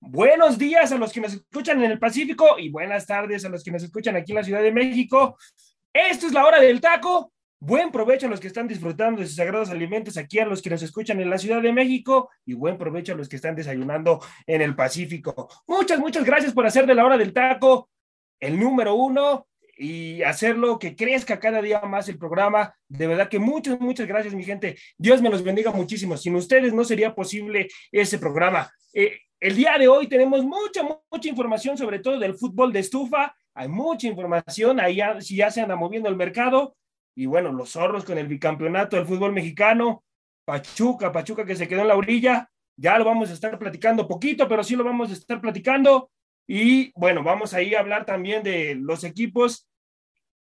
Buenos días a los que nos escuchan en el Pacífico y buenas tardes a los que nos escuchan aquí en la Ciudad de México. Esto es la hora del taco. Buen provecho a los que están disfrutando de sus sagrados alimentos aquí, a los que nos escuchan en la Ciudad de México y buen provecho a los que están desayunando en el Pacífico. Muchas, muchas gracias por hacer de la hora del taco el número uno y hacerlo que crezca cada día más el programa. De verdad que muchas, muchas gracias, mi gente. Dios me los bendiga muchísimo. Sin ustedes no sería posible ese programa. Eh, el día de hoy tenemos mucha, mucha información, sobre todo del fútbol de estufa. Hay mucha información, ahí ya, ya se anda moviendo el mercado. Y bueno, los zorros con el bicampeonato del fútbol mexicano. Pachuca, Pachuca que se quedó en la orilla. Ya lo vamos a estar platicando poquito, pero sí lo vamos a estar platicando. Y bueno, vamos ahí a hablar también de los equipos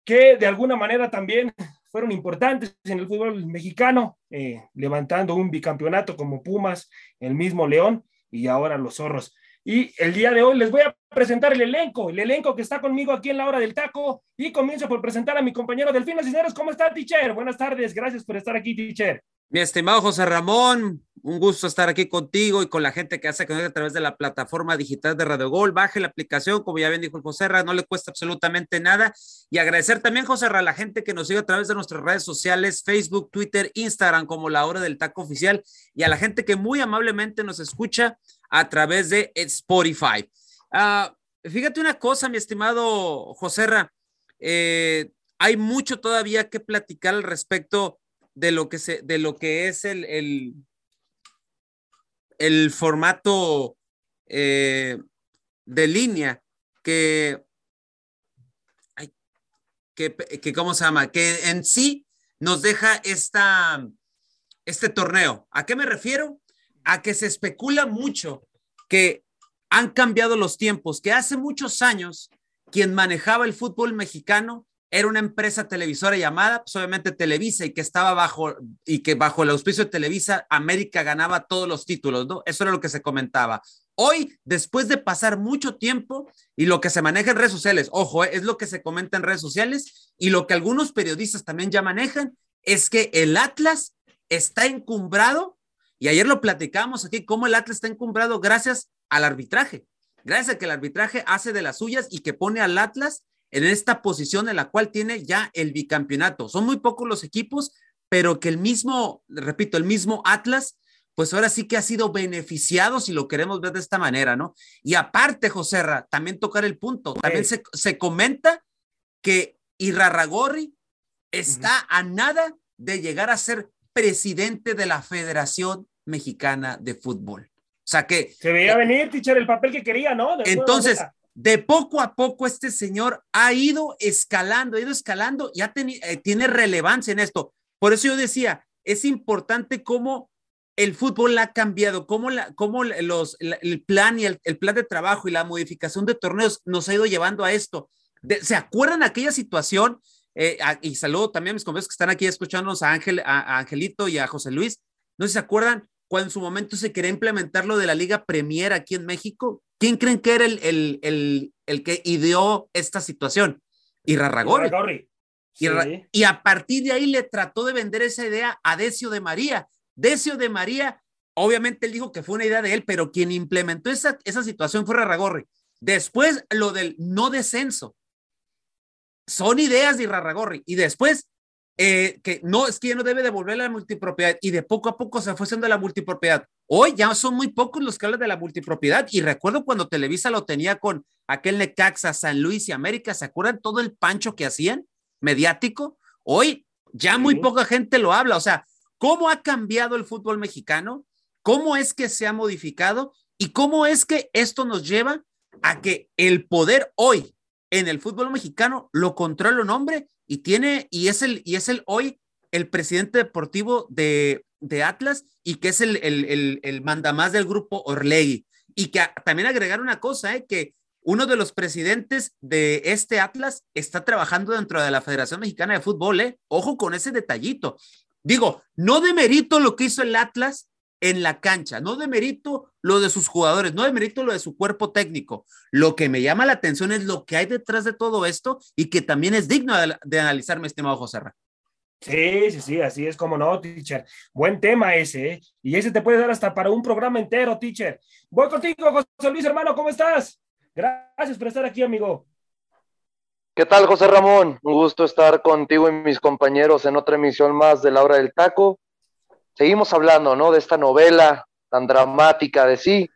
que de alguna manera también fueron importantes en el fútbol mexicano, eh, levantando un bicampeonato como Pumas, el mismo León y ahora los Zorros. Y el día de hoy les voy a presentar el elenco, el elenco que está conmigo aquí en la hora del taco. Y comienzo por presentar a mi compañero Delfino Cisneros. ¿Cómo está, teacher? Buenas tardes, gracias por estar aquí, teacher. Mi estimado José Ramón, un gusto estar aquí contigo y con la gente que hace conecta a través de la plataforma digital de Radio Gol. Baje la aplicación, como ya bien dijo José Ra, no le cuesta absolutamente nada. Y agradecer también, José Ra, a la gente que nos sigue a través de nuestras redes sociales, Facebook, Twitter, Instagram, como la hora del taco oficial, y a la gente que muy amablemente nos escucha a través de Spotify. Uh, fíjate una cosa, mi estimado José Ra, eh, hay mucho todavía que platicar al respecto de lo que, se, de lo que es el, el, el formato eh, de línea que, ¿cómo se llama? Que en sí nos deja esta, este torneo. ¿A qué me refiero? A que se especula mucho que han cambiado los tiempos, que hace muchos años quien manejaba el fútbol mexicano era una empresa televisora llamada, pues obviamente Televisa, y que estaba bajo, y que bajo el auspicio de Televisa, América ganaba todos los títulos, ¿no? Eso era lo que se comentaba. Hoy, después de pasar mucho tiempo y lo que se maneja en redes sociales, ojo, es lo que se comenta en redes sociales y lo que algunos periodistas también ya manejan, es que el Atlas está encumbrado, y ayer lo platicamos aquí, cómo el Atlas está encumbrado gracias al arbitraje, gracias a que el arbitraje hace de las suyas y que pone al Atlas en esta posición en la cual tiene ya el bicampeonato. Son muy pocos los equipos, pero que el mismo, repito, el mismo Atlas, pues ahora sí que ha sido beneficiado si lo queremos ver de esta manera, ¿no? Y aparte, Joserra, también tocar el punto, también se, se, comenta que Irarragorri está uh -huh. a nada de llegar a ser presidente de la Federación Mexicana de Fútbol. O sea que... Se veía venir, teacher, el papel que quería, ¿no? De entonces, de poco a poco este señor ha ido escalando, ha ido escalando, ya eh, tiene relevancia en esto. Por eso yo decía, es importante cómo el fútbol ha cambiado, cómo, la, cómo los, el plan y el, plan de trabajo y la modificación de torneos nos ha ido llevando a esto. ¿Se acuerdan aquella situación? Eh, y saludo también a mis compañeros que están aquí escuchándonos a, Ángel, a, a Angelito y a José Luis. No sé si se acuerdan cuando en su momento se quería implementar lo de la Liga Premier aquí en México. ¿Quién creen que era el, el, el, el que ideó esta situación? Irarragorri. Irarragorri. Sí. Y, y a partir de ahí le trató de vender esa idea a Decio de María. Decio de María, obviamente él dijo que fue una idea de él, pero quien implementó esa, esa situación fue Irarragorri. Después lo del no descenso. Son ideas de Irarragorri. Y después eh, que no, es que ya no debe devolver la multipropiedad y de poco a poco se fue haciendo la multipropiedad. Hoy ya son muy pocos los que hablan de la multipropiedad y recuerdo cuando Televisa lo tenía con aquel Necaxa, San Luis y América, ¿se acuerdan todo el pancho que hacían mediático? Hoy ya muy poca gente lo habla, o sea, ¿cómo ha cambiado el fútbol mexicano? ¿Cómo es que se ha modificado? ¿Y cómo es que esto nos lleva a que el poder hoy en el fútbol mexicano lo controla un hombre y tiene, y es el, y es el hoy el presidente deportivo de, Atlas y que es el, el, el, mandamás del grupo Orlegui. Y que también agregar una cosa, ¿eh? que uno de los presidentes de este Atlas está trabajando dentro de la Federación Mexicana de Fútbol, ¿eh? Ojo con ese detallito. Digo, no demerito lo que hizo el Atlas en la cancha, no demerito lo de sus jugadores, no demerito lo de su cuerpo técnico. Lo que me llama la atención es lo que hay detrás de todo esto y que también es digno de, analizar, mi estimado José Ra. Sí, sí, sí, así es como no, teacher. Buen tema ese, ¿eh? Y ese te puede dar hasta para un programa entero, teacher. Voy contigo, José Luis, hermano, ¿cómo estás? Gracias por estar aquí, amigo. ¿Qué tal, José Ramón? Un gusto estar contigo y mis compañeros en otra emisión más de La Hora del Taco. Seguimos hablando, ¿no? De esta novela tan dramática de sí,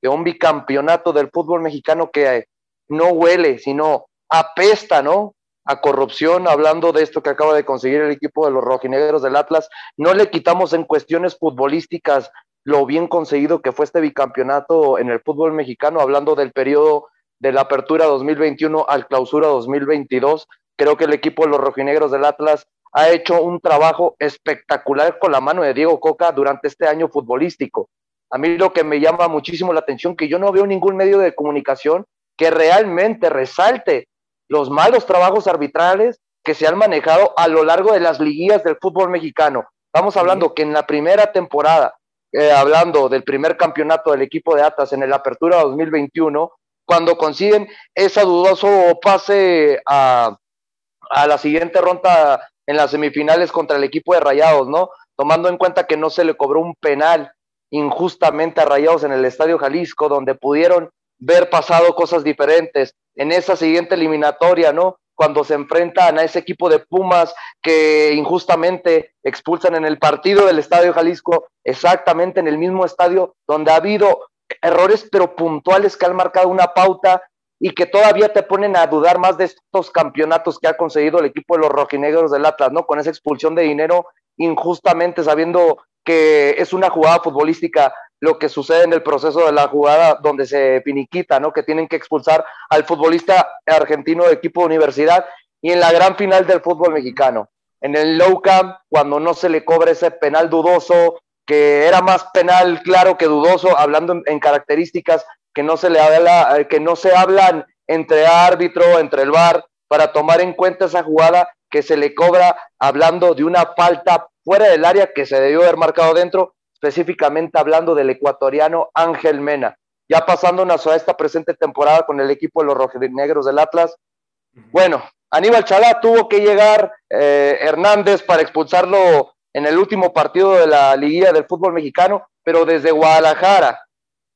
de un bicampeonato del fútbol mexicano que no huele, sino apesta, ¿no? A corrupción, hablando de esto que acaba de conseguir el equipo de los rojinegros del Atlas. No le quitamos en cuestiones futbolísticas lo bien conseguido que fue este bicampeonato en el fútbol mexicano, hablando del periodo de la apertura 2021 al clausura 2022. Creo que el equipo de los rojinegros del Atlas ha hecho un trabajo espectacular con la mano de Diego Coca durante este año futbolístico. A mí lo que me llama muchísimo la atención que yo no veo ningún medio de comunicación que realmente resalte los malos trabajos arbitrales que se han manejado a lo largo de las liguillas del fútbol mexicano. Estamos hablando que en la primera temporada eh, hablando del primer campeonato del equipo de Atlas en el Apertura 2021, cuando consiguen ese dudoso pase a, a la siguiente ronda en las semifinales contra el equipo de Rayados, ¿no? Tomando en cuenta que no se le cobró un penal injustamente a Rayados en el Estadio Jalisco, donde pudieron ver pasado cosas diferentes. En esa siguiente eliminatoria, ¿no? cuando se enfrentan a ese equipo de Pumas que injustamente expulsan en el partido del Estadio Jalisco, exactamente en el mismo estadio donde ha habido errores pero puntuales que han marcado una pauta y que todavía te ponen a dudar más de estos campeonatos que ha conseguido el equipo de los rojinegros del Atlas, ¿no? Con esa expulsión de dinero injustamente sabiendo que es una jugada futbolística lo que sucede en el proceso de la jugada donde se finiquita, ¿no? Que tienen que expulsar al futbolista argentino de equipo de universidad y en la gran final del fútbol mexicano. En el low camp, cuando no se le cobra ese penal dudoso, que era más penal claro que dudoso, hablando en, características que no se le habla, eh, que no se hablan entre árbitro, entre el VAR, para tomar en cuenta esa jugada que se le cobra hablando de una falta fuera del área que se debió haber marcado dentro específicamente hablando del ecuatoriano Ángel Mena. Ya pasándonos a esta presente temporada con el equipo de los rojinegros del Atlas. Bueno, Aníbal Chalá tuvo que llegar eh, Hernández para expulsarlo en el último partido de la liguilla del fútbol mexicano, pero desde Guadalajara,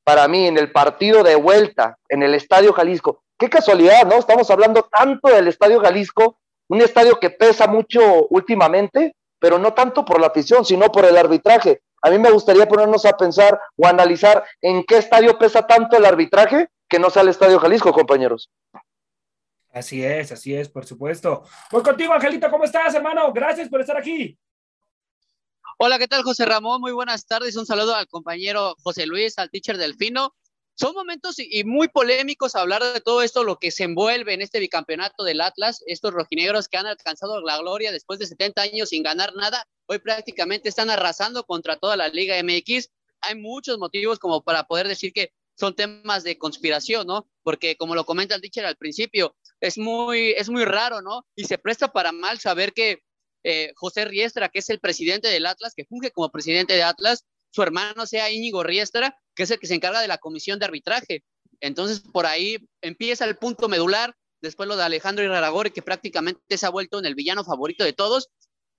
para mí, en el partido de vuelta, en el Estadio Jalisco. Qué casualidad, ¿no? Estamos hablando tanto del Estadio Jalisco, un estadio que pesa mucho últimamente, pero no tanto por la afición, sino por el arbitraje. A mí me gustaría ponernos a pensar o analizar en qué estadio pesa tanto el arbitraje que no sea el Estadio Jalisco, compañeros. Así es, así es, por supuesto. Voy contigo, Angelito, ¿cómo estás, hermano? Gracias por estar aquí. Hola, ¿qué tal, José Ramón? Muy buenas tardes. Un saludo al compañero José Luis, al teacher Delfino. Son momentos y muy polémicos hablar de todo esto, lo que se envuelve en este bicampeonato del Atlas, estos rojinegros que han alcanzado la gloria después de 70 años sin ganar nada, hoy prácticamente están arrasando contra toda la Liga MX. Hay muchos motivos como para poder decir que son temas de conspiración, ¿no? Porque como lo comenta el teacher al principio, es muy, es muy raro, ¿no? Y se presta para mal saber que eh, José Riestra, que es el presidente del Atlas, que funge como presidente de Atlas, su hermano sea Íñigo Riestra, que es el que se encarga de la comisión de arbitraje. Entonces, por ahí empieza el punto medular, después lo de Alejandro Iraragorri, que prácticamente se ha vuelto en el villano favorito de todos.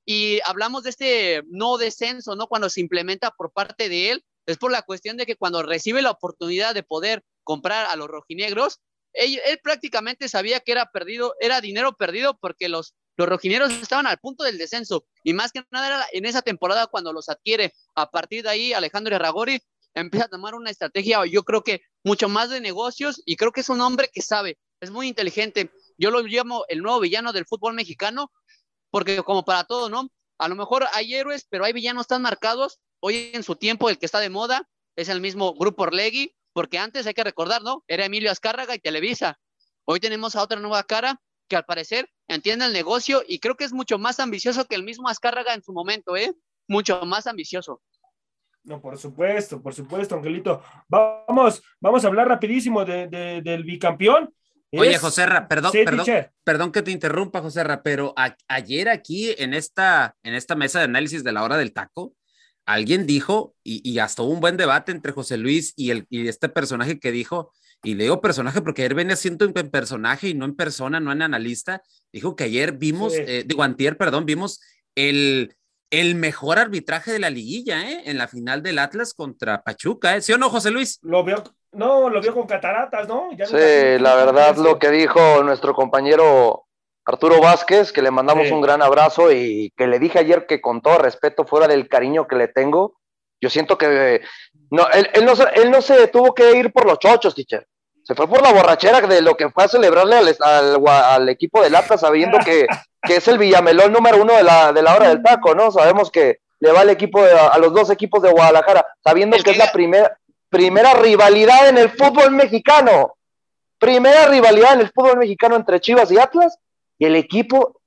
Y hablamos de este no descenso, ¿no? Cuando se implementa por parte de él, es por la cuestión de que cuando recibe la oportunidad de poder comprar a los rojinegros, él, él prácticamente sabía que era perdido, era dinero perdido porque los los rojineros estaban al punto del descenso y más que nada en esa temporada cuando los adquiere. A partir de ahí, Alejandro Herragori empieza a tomar una estrategia, yo creo que mucho más de negocios y creo que es un hombre que sabe, es muy inteligente. Yo lo llamo el nuevo villano del fútbol mexicano porque como para todo, ¿no? A lo mejor hay héroes, pero hay villanos tan marcados. Hoy en su tiempo el que está de moda es el mismo Grupo Orlegui, porque antes hay que recordar, ¿no? Era Emilio Azcárraga y Televisa. Hoy tenemos a otra nueva cara que al parecer entiende el negocio y creo que es mucho más ambicioso que el mismo Azcárraga en su momento, ¿eh? Mucho más ambicioso. No, por supuesto, por supuesto, Angelito. Vamos, vamos a hablar rapidísimo de, del bicampeón. Oye, José perdón, perdón, perdón que te interrumpa, José pero ayer aquí en esta, en esta mesa de análisis de la hora del taco, alguien dijo, y, hasta hubo un buen debate entre José Luis y, el, y este personaje que dijo, y le digo personaje porque ayer venía siendo en personaje y no en persona, no en analista, dijo que ayer vimos, eh, digo, antier, perdón, vimos el, el mejor arbitraje de la liguilla, ¿eh? En la final del Atlas contra Pachuca, ¿eh? ¿Sí o no, José Luis? Lo vio, no, lo vio con cataratas, ¿no? sí, la verdad, lo que dijo nuestro compañero Arturo Vázquez, que le mandamos un gran abrazo y que le dije ayer que con todo respeto, fuera del cariño que le tengo, yo siento que no, él, él, no, él no se tuvo que ir por los chochos, teacher. Se fue por la borrachera de lo que fue a celebrarle al, al, equipo del Atlas, sabiendo que, que, es el Villamelón número uno de la, de la hora del taco, ¿no? Sabemos que le va el equipo a los dos equipos de Guadalajara, sabiendo que, es la primera, primera rivalidad en el fútbol mexicano. Primera rivalidad en el fútbol mexicano entre Chivas y Atlas, y el equipo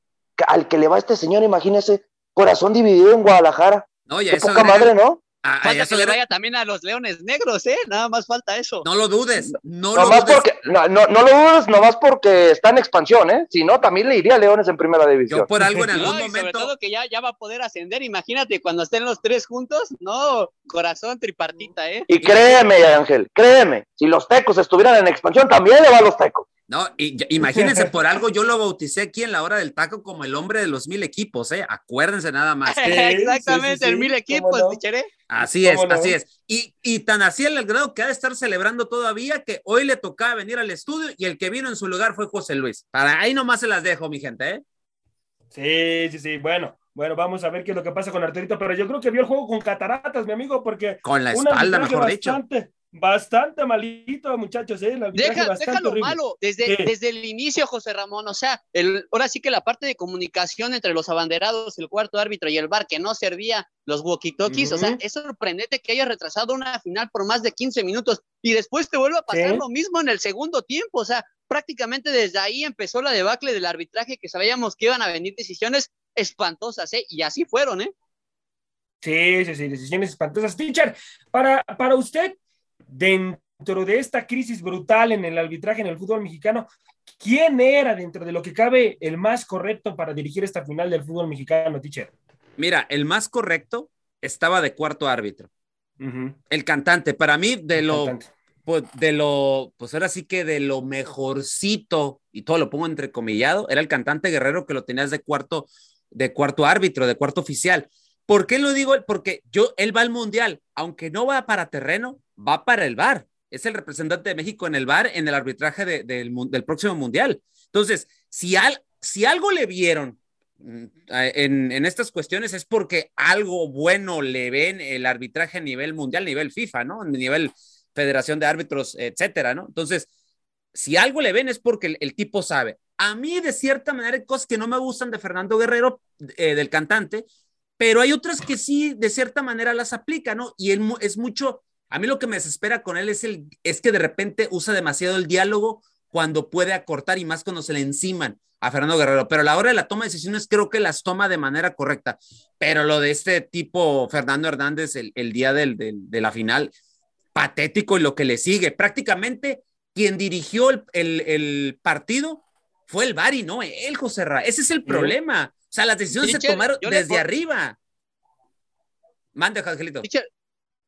al que le va este señor, imagínese, corazón dividido en Guadalajara. No, ya Qué poca madre, ¿no? Ah, falta que le vaya también a los Leones Negros, ¿eh? Nada más falta eso. No lo dudes, no, lo dudes. Porque, no, no, lo dudes nomás porque está en expansión, ¿eh? Si no, también le iría a Leones en primera división. Yo por algo en algún no, momento. Sobre todo que ya, ya va a poder ascender, imagínate, cuando estén los tres juntos, no, corazón tripartita, ¿eh? Y créeme, Ángel, créeme, si los tecos estuvieran en expansión, también le va a los tecos. No, y, imagínense, por algo yo lo bauticé aquí en la hora del taco como el hombre de los mil equipos, ¿eh? Acuérdense nada más. Exactamente, el mil equipos, no? Así es, así es. Y, y tan así el grado que ha de estar celebrando todavía que hoy le tocaba venir al estudio y el que vino en su lugar fue José Luis. Para ahí nomás se las dejo, mi gente, ¿eh? Sí, sí, sí. Bueno, bueno, vamos a ver qué es lo que pasa con Arturito, pero yo creo que vio el juego con cataratas, mi amigo, porque. Con la espalda, mejor dicho. Bastante malito, muchachos, ¿eh? Deja, déjalo malo, desde, desde el inicio, José Ramón, o sea, el, ahora sí que la parte de comunicación entre los abanderados, el cuarto árbitro y el bar que no servía los walkie-talkies, o sea, es sorprendente que haya retrasado una final por más de 15 minutos y después te vuelve a pasar lo mismo en el segundo tiempo, o sea, prácticamente desde ahí empezó la debacle del arbitraje que sabíamos que iban a venir decisiones espantosas, ¿eh? Y así fueron, ¿eh? Sí, sí, sí, decisiones espantosas. Teacher, para, para usted, dentro de esta crisis brutal en el arbitraje en el fútbol mexicano, ¿quién era dentro de lo que cabe el más correcto para dirigir esta final del fútbol mexicano, teacher? Mira, el más correcto estaba de cuarto árbitro. El cantante, para mí, de lo, pues, de lo, pues ahora sí que de lo mejorcito, y todo lo pongo entrecomillado, era el cantante guerrero que lo tenías de cuarto, de cuarto árbitro, de cuarto oficial. ¿Por qué lo digo? Porque yo, él va al mundial, aunque no va para terreno, va para el VAR. Es el representante de México en el VAR en el arbitraje del, próximo mundial. Entonces, si, al, si algo le vieron mm, en, en, estas cuestiones es porque algo bueno le ven el arbitraje a nivel mundial, a nivel FIFA, ¿no? A nivel Federación de Árbitros, etcétera, ¿no? Entonces, si algo le ven es porque el, tipo sabe. A mí, de cierta manera, hay cosas que no me gustan de Fernando Guerrero, eh, del cantante, pero hay otras que sí, de cierta manera, las aplica, ¿no? Y él es mucho a mí lo que me desespera con él es, el, es que de repente usa demasiado el diálogo cuando puede acortar y más cuando se le enciman a Fernando Guerrero, pero a la hora de la toma de decisiones creo que las toma de manera correcta. Pero lo de este tipo, Fernando Hernández, el, día del, de la final, patético y lo que le sigue. Prácticamente quien dirigió el, el, partido fue el Bari, no él, José Ra. Ese es el problema. O sea, las decisiones se tomaron desde arriba. Mande, Angelito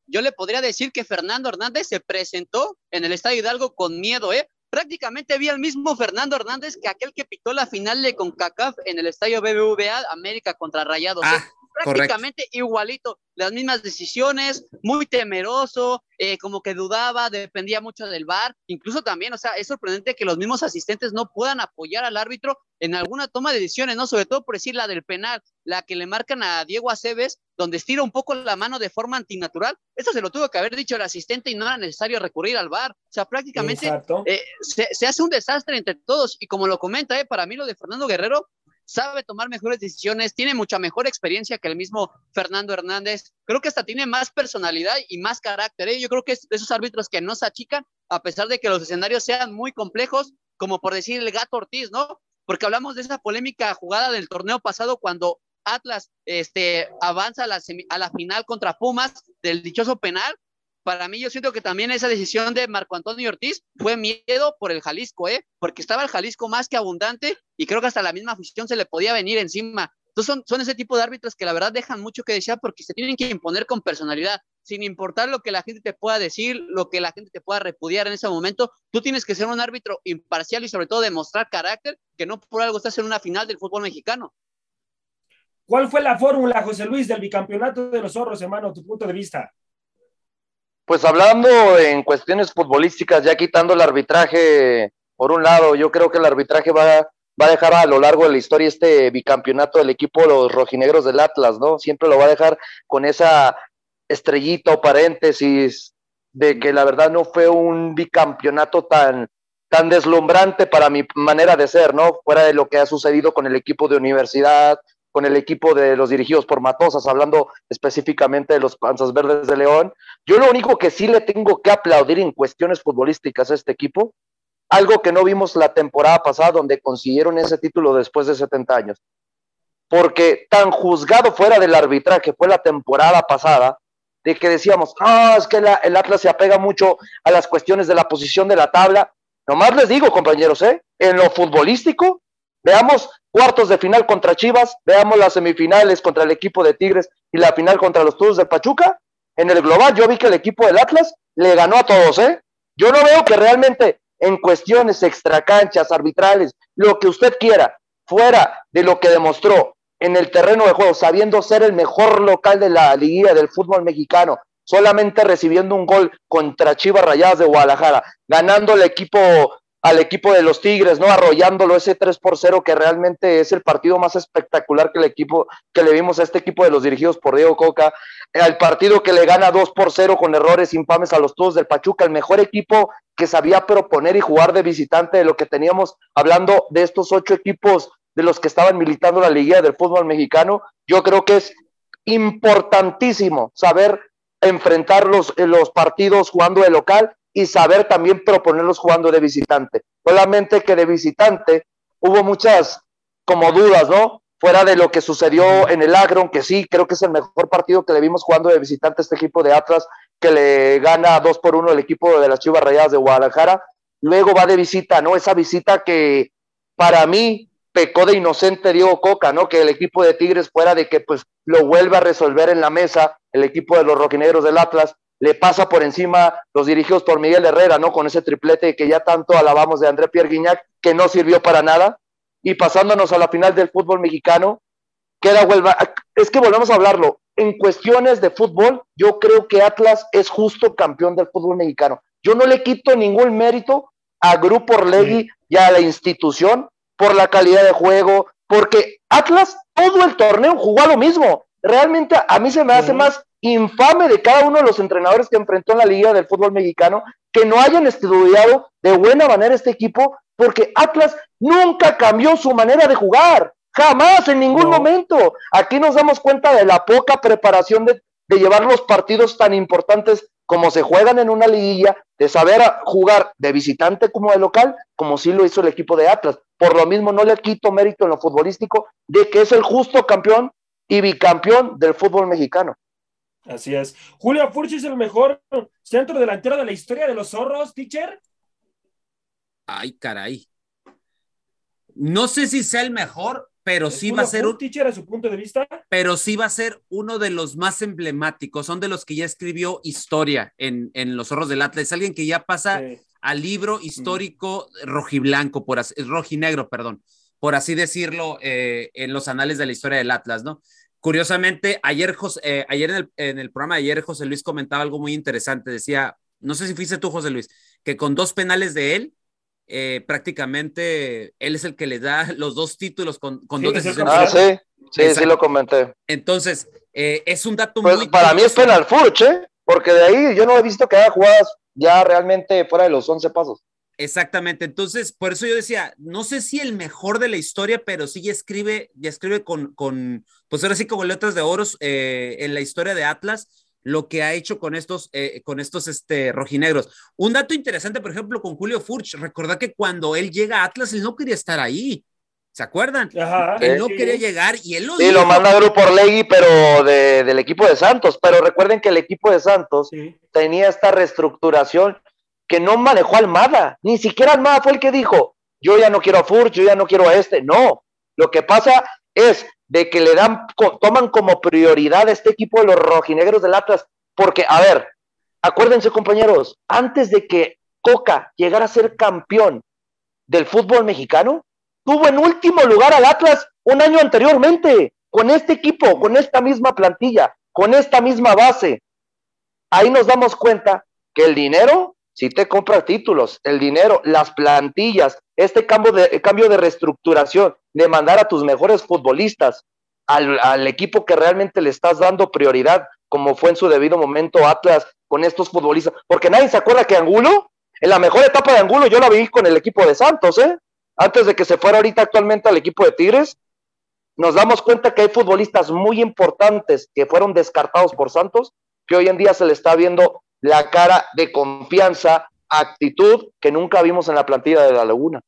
yo le podría decir que Fernando Hernández se presentó en el Estadio Hidalgo con miedo, ¿eh? Prácticamente vi al mismo Fernando Hernández que aquel que pitó la final de CONCACAF en el Estadio BBVA América contra Rayados. ¿eh? Prácticamente igualito, las mismas decisiones, muy temeroso, eh, como que dudaba, dependía mucho del VAR, incluso también, o sea, es sorprendente que los mismos asistentes no puedan apoyar al árbitro en alguna toma de decisiones, ¿no? Sobre todo por decir la del penal, la que le marcan a Diego Aceves, donde estira un poco la mano de forma antinatural, eso se lo tuvo que haber dicho el asistente y no era necesario recurrir al VAR, o sea, prácticamente eh, se, se, hace un desastre entre todos, y como lo comenta, eh, para mí lo de Fernando Guerrero sabe tomar mejores decisiones, tiene mucha mejor experiencia que el mismo Fernando Hernández. Creo que hasta tiene más personalidad y más carácter. ¿eh? Yo creo que es de esos árbitros que no se achican, a pesar de que los escenarios sean muy complejos, como por decir el gato Ortiz, ¿no? porque hablamos de esa polémica jugada del torneo pasado cuando Atlas este, avanza a la, a la final contra Pumas del dichoso penal. Para mí, yo siento que también esa decisión de Marco Antonio Ortiz fue miedo por el Jalisco, ¿eh? porque estaba el Jalisco más que abundante y creo que hasta la misma afición se le podía venir encima. Entonces son, son ese tipo de árbitros que la verdad dejan mucho que desear porque se tienen que imponer con personalidad, sin importar lo que la gente te pueda decir, lo que la gente te pueda repudiar en ese momento. Tú tienes que ser un árbitro imparcial y sobre todo demostrar carácter, que no por algo estás en una final del fútbol mexicano. ¿Cuál fue la fórmula, José Luis, del bicampeonato de los zorros, hermano, tu punto de vista? Pues hablando en cuestiones futbolísticas, ya quitando el arbitraje, por un lado, yo creo que el arbitraje va, va a dejar a lo largo de la historia este bicampeonato del equipo los rojinegros del Atlas, ¿no? Siempre lo va a dejar con esa estrellita o paréntesis de que la verdad no fue un bicampeonato tan, tan deslumbrante para mi manera de ser, ¿no? Fuera de lo que ha sucedido con el equipo de universidad, con el equipo de los dirigidos por Matosas, hablando específicamente de los Panzas Verdes de León. Yo lo único que sí le tengo que aplaudir en cuestiones futbolísticas a este equipo, algo que no vimos la temporada pasada donde consiguieron ese título después de 70 años. Porque tan juzgado fuera del arbitraje fue la temporada pasada, de que decíamos, ah, es que el Atlas se apega mucho a las cuestiones de la posición de la tabla. Nomás les digo, compañeros, ¿eh? en lo futbolístico, veamos cuartos de final contra Chivas, veamos las semifinales contra el equipo de Tigres y la final contra los Toros de Pachuca. En el global yo vi que el equipo del Atlas le ganó a todos, ¿eh? Yo no veo que realmente en cuestiones extracanchas, arbitrales, lo que usted quiera, fuera de lo que demostró en el terreno de juego, sabiendo ser el mejor local de la liguilla del fútbol mexicano, solamente recibiendo un gol contra Chivas Rayadas de Guadalajara, ganando el equipo al equipo de los Tigres, ¿no? Arrollándolo ese 3 por 0, que realmente es el partido más espectacular que el equipo, que le vimos a este equipo de los dirigidos por Diego Coca, al partido que le gana 2 por 0 con errores infames a los todos del Pachuca, el mejor equipo que sabía proponer y jugar de visitante de lo que teníamos hablando de estos ocho equipos de los que estaban militando la liguilla del fútbol mexicano. Yo creo que es importantísimo saber enfrentar los, los partidos jugando de local y saber también proponerlos jugando de visitante. Solamente que de visitante hubo muchas como dudas, ¿no? Fuera de lo que sucedió en el Agron, que sí, creo que es el mejor partido que le vimos jugando de visitante a este equipo de Atlas, que le gana dos por uno el equipo de las Chivas Rayadas de Guadalajara. Luego va de visita, ¿no? Esa visita que para mí pecó de inocente Diego Coca, ¿no? Que el equipo de Tigres fuera de que pues lo vuelva a resolver en la mesa el equipo de los roquineros del Atlas le pasa por encima los dirigidos por Miguel Herrera, ¿no? Con ese triplete que ya tanto alabamos de André Pierre Guignac, que no sirvió para nada. Y pasándonos a la final del fútbol mexicano, queda vuelva. Es que volvemos a hablarlo. En cuestiones de fútbol, yo creo que Atlas es justo campeón del fútbol mexicano. Yo no le quito ningún mérito a Grupo Orlegui y a la institución por la calidad de juego, porque Atlas todo el torneo jugó a lo mismo. Realmente a mí se me hace más infame de cada uno de los entrenadores que enfrentó en la Liga del Fútbol Mexicano que no hayan estudiado de buena manera este equipo, porque Atlas nunca cambió su manera de jugar, jamás, en ningún momento. Aquí nos damos cuenta de la poca preparación de, de llevar los partidos tan importantes como se juegan en una liguilla, de saber jugar de visitante como de local, como sí lo hizo el equipo de Atlas. Por lo mismo, no le quito mérito en lo futbolístico de que es el justo campeón y bicampeón del fútbol mexicano. Así es. Julio Furch es el mejor centro delantero de la historia de los zorros, teacher. Ay, caray. No sé si sea el mejor, pero sí va a ser un teacher a su punto de vista. Pero sí va a ser uno de los más emblemáticos. Son de los que ya escribió historia en, en los zorros del Atlas. Es alguien que ya pasa al libro histórico rojiblanco, por así, rojinegro, perdón, por así decirlo, eh, en los anales de la historia del Atlas, ¿no? Curiosamente, ayer, eh, ayer en el, programa de ayer José Luis comentaba algo muy interesante. Decía, no sé si fuiste tú, José Luis, que con dos penales de él, eh, prácticamente él es el que le da los dos títulos con, con dos decisiones. Ah, sí, sí, sí lo comenté. Entonces, eh, es un dato pues muy... Para mí es penal Furch, ¿eh? Porque de ahí yo no he visto que haya jugadas ya realmente fuera de los 11 pasos. Exactamente, entonces por eso yo decía, no sé si el mejor de la historia, pero sí ya escribe, ya escribe con, con pues ahora sí como letras de oros eh, en la historia de Atlas, lo que ha hecho con estos, eh, con estos este, rojinegros. Un dato interesante, por ejemplo, con Julio Furch, recordad que cuando él llega a Atlas, él no quería estar ahí. ¿Se acuerdan? Ajá, él no sí. quería llegar y él lo Sí, dijo. lo manda a Grupo Orlegui, pero de- del equipo de Santos. Pero recuerden que el equipo de Santos Sí. tenía esta reestructuración que no manejó Almada. Ni siquiera Almada fue el que dijo, yo ya no quiero a Furch, yo ya no quiero a este. No, lo que pasa es de que le dan, toman como prioridad a este equipo de los rojinegros del Atlas. Porque, a ver, acuérdense compañeros, antes de que Coca llegara a ser campeón del fútbol mexicano, tuvo en último lugar al Atlas un año anteriormente, con este equipo, con esta misma plantilla, con esta misma base. Ahí nos damos cuenta que el dinero, si te compra títulos, el dinero, las plantillas, este cambio de, cambio de reestructuración, de mandar a tus mejores futbolistas al, al equipo que realmente le estás dando prioridad, como fue en su debido momento Atlas con estos futbolistas, porque nadie se acuerda que Angulo, en la mejor etapa de Angulo, yo la vi con el equipo de Santos, ¿eh? Antes de que se fuera ahorita actualmente al equipo de Tigres, nos damos cuenta que hay futbolistas muy importantes que fueron descartados por Santos, que hoy en día se le está viendo la cara de confianza, actitud que nunca vimos en la plantilla de la Laguna.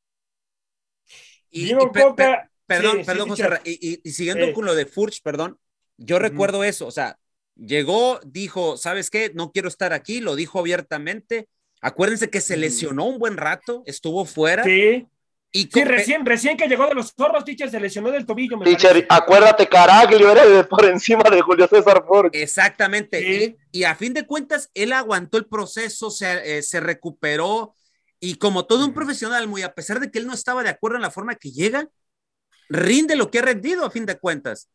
Y- Diego y pe- pe- Coca. Perdón, sí, sí, perdón, José. Y, y- y siguiendo Eh. con lo de Furch, perdón, yo recuerdo eso, o sea, llegó, dijo, ¿sabes qué? No quiero estar aquí, lo dijo abiertamente. Acuérdense que se lesionó un buen rato, estuvo fuera. Sí, Y sí, recién, recién que llegó de los zorros, teacher, se lesionó del tobillo. me Teacher, parece. acuérdate, Caraglio era por encima de Julio César Ford. Exactamente. Sí. Y, y a fin de cuentas, él aguantó el proceso, se, eh, se recuperó y como todo un profesional, muy a pesar de que él no estaba de acuerdo en la forma que llega, rinde lo que ha rendido a fin de cuentas.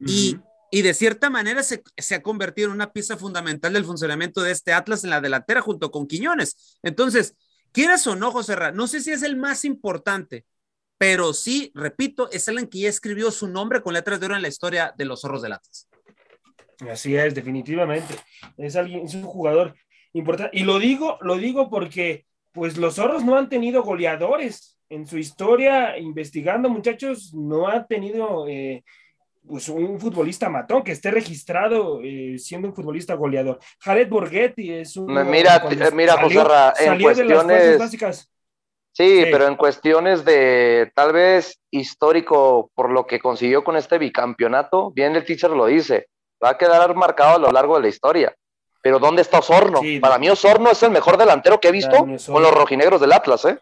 Y, y de cierta manera se, se ha convertido en una pieza fundamental del funcionamiento de este Atlas en la delantera junto con Quiñones. Entonces, quieras o no, José no sé si es el más importante, pero sí, repito, es alguien que ya escribió su nombre con letras de oro en la historia de los zorros del Atlas. Así es, definitivamente. Es alguien, es un jugador importante. Y lo digo, lo digo porque pues los zorros no han tenido goleadores. En su historia, investigando, muchachos, no han tenido eh, pues un futbolista matón que esté registrado eh, siendo un futbolista goleador. Jared Borghetti es un. Mira, cuando mira, salió- José en salió de las fuerzas cuestiones- básicas. Sí, Sí. pero en cuestiones de tal vez histórico por lo que consiguió con este bicampeonato, bien el teacher lo dice, va a quedar marcado a lo largo de la historia. Pero ¿dónde está Osorno? Sí. Para mí Osorno es el mejor delantero que he visto Dani con los rojinegros del Atlas, ¿eh?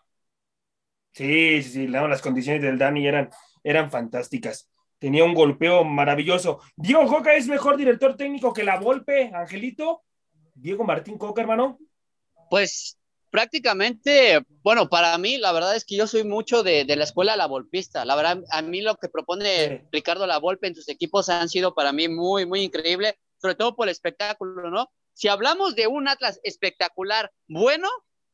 Sí, sí, sí, no, las condiciones del Dani eran, eran fantásticas. Tenía un golpeo maravilloso. Diego Coca es mejor director técnico que la Volpe, Angelito. Diego Martín Coca, hermano. Pues prácticamente, bueno, para mí la verdad es que yo soy mucho de, de la escuela La Volpista. La verdad, a mí lo que propone Sí. Ricardo La Volpe en sus equipos han sido para mí muy, muy increíble, sobre todo por el espectáculo, ¿no? Si hablamos de un Atlas espectacular, bueno,